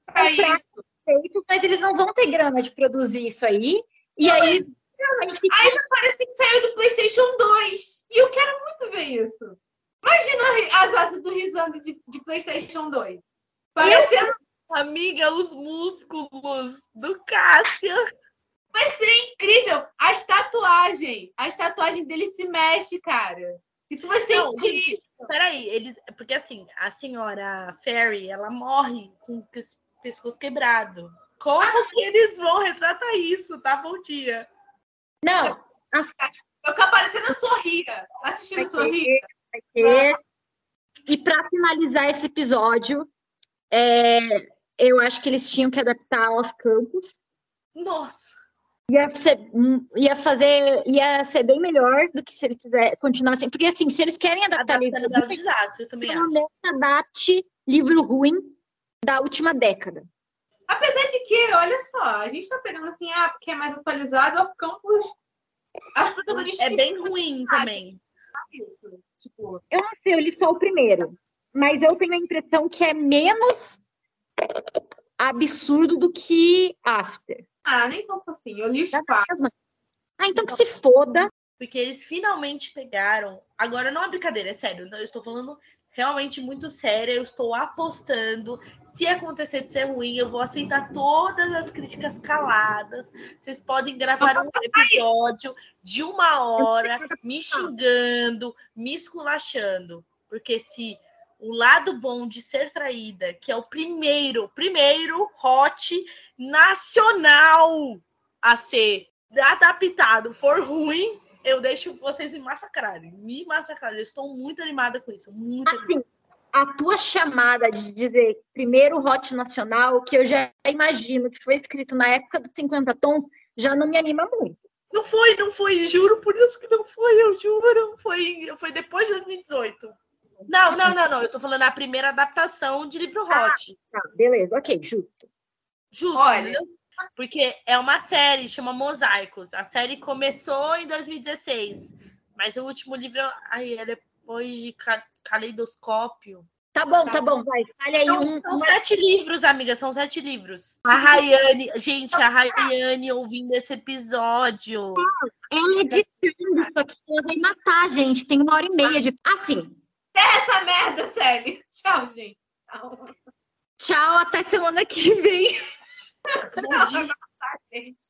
Pra isso. Feito, Mas eles não vão ter grana de produzir isso aí. E aí, realmente, Aí parece que saiu do PlayStation 2. E eu quero muito ver isso. Imagina as asas do Risando de, de PlayStation 2. Parecendo Amiga, os músculos do Cássio. vai ser incrível. As tatuagens. As tatuagens dele se mexem, cara. Isso vai ser Não, incrível. gente, peraí, eles, porque assim, a senhora Ferry, ela morre com o pes- pescoço quebrado. Como que eles vão retratar isso, tá, bom dia? não, Eu ficar parecendo a Sorria. Assistindo Vai Sorria. E para finalizar esse episódio, é, eu acho que eles tinham que adaptar Off Campus. Nossa, Ia ser, ia fazer, ia ser bem melhor do que se eles quiser continuar assim. Porque assim, se eles querem adaptar livro adaptando Belo ruim, Desastre, eu também pelo acho. adapte livro ruim da última década. Apesar de que, olha só, a gente tá pegando assim, ah, porque é mais atualizado, o campus. As protagonistas É bem ruim também. isso. Tipo, Eu não sei, eu li só o primeiro. Mas eu tenho a impressão que é menos absurdo do que After. ah, nem tanto assim. Eu li os quatro. mesmo. Ah, então que se foda. Porque eles finalmente pegaram. Agora não é brincadeira, é sério. Eu estou falando realmente muito séria. Eu estou apostando. Se acontecer de ser ruim, eu vou aceitar todas as críticas caladas. Vocês podem gravar um episódio de uma hora me xingando, me esculachando. Porque se o lado bom de ser traída, que é o primeiro, primeiro hot nacional a ser adaptado, for ruim, eu deixo vocês me massacrarem. Me massacrarem. Eu estou muito animada com isso. Muito animada. Assim, a tua chamada de dizer primeiro Hot Nacional, que eu já imagino que foi escrito na época dos 50 tons, já não me anima muito. Não foi, não foi. Juro por Deus que não foi, eu juro. Foi, foi depois de 2018. Não, não, não, não. Eu tô falando a primeira adaptação de livro hot. Tá, beleza, ok, justo. Justo, Olha. Porque é uma série, chama Mosaicos. A série começou em 2016. Mas o último livro, aí é depois de Ca- Caleidoscópio. Tá bom, tá bom, vai. Fale aí Não, um. são uma- sete livros, amiga, são sete livros. A Rayane, gente, a Rayane ouvindo esse episódio. Ela editando isso aqui, ela vai matar, gente. Tem uma hora e meia de. Assim, Essa merda, sério. Tchau, gente. Tchau. tchau, até semana que vem. Bom dia. Tá, gente.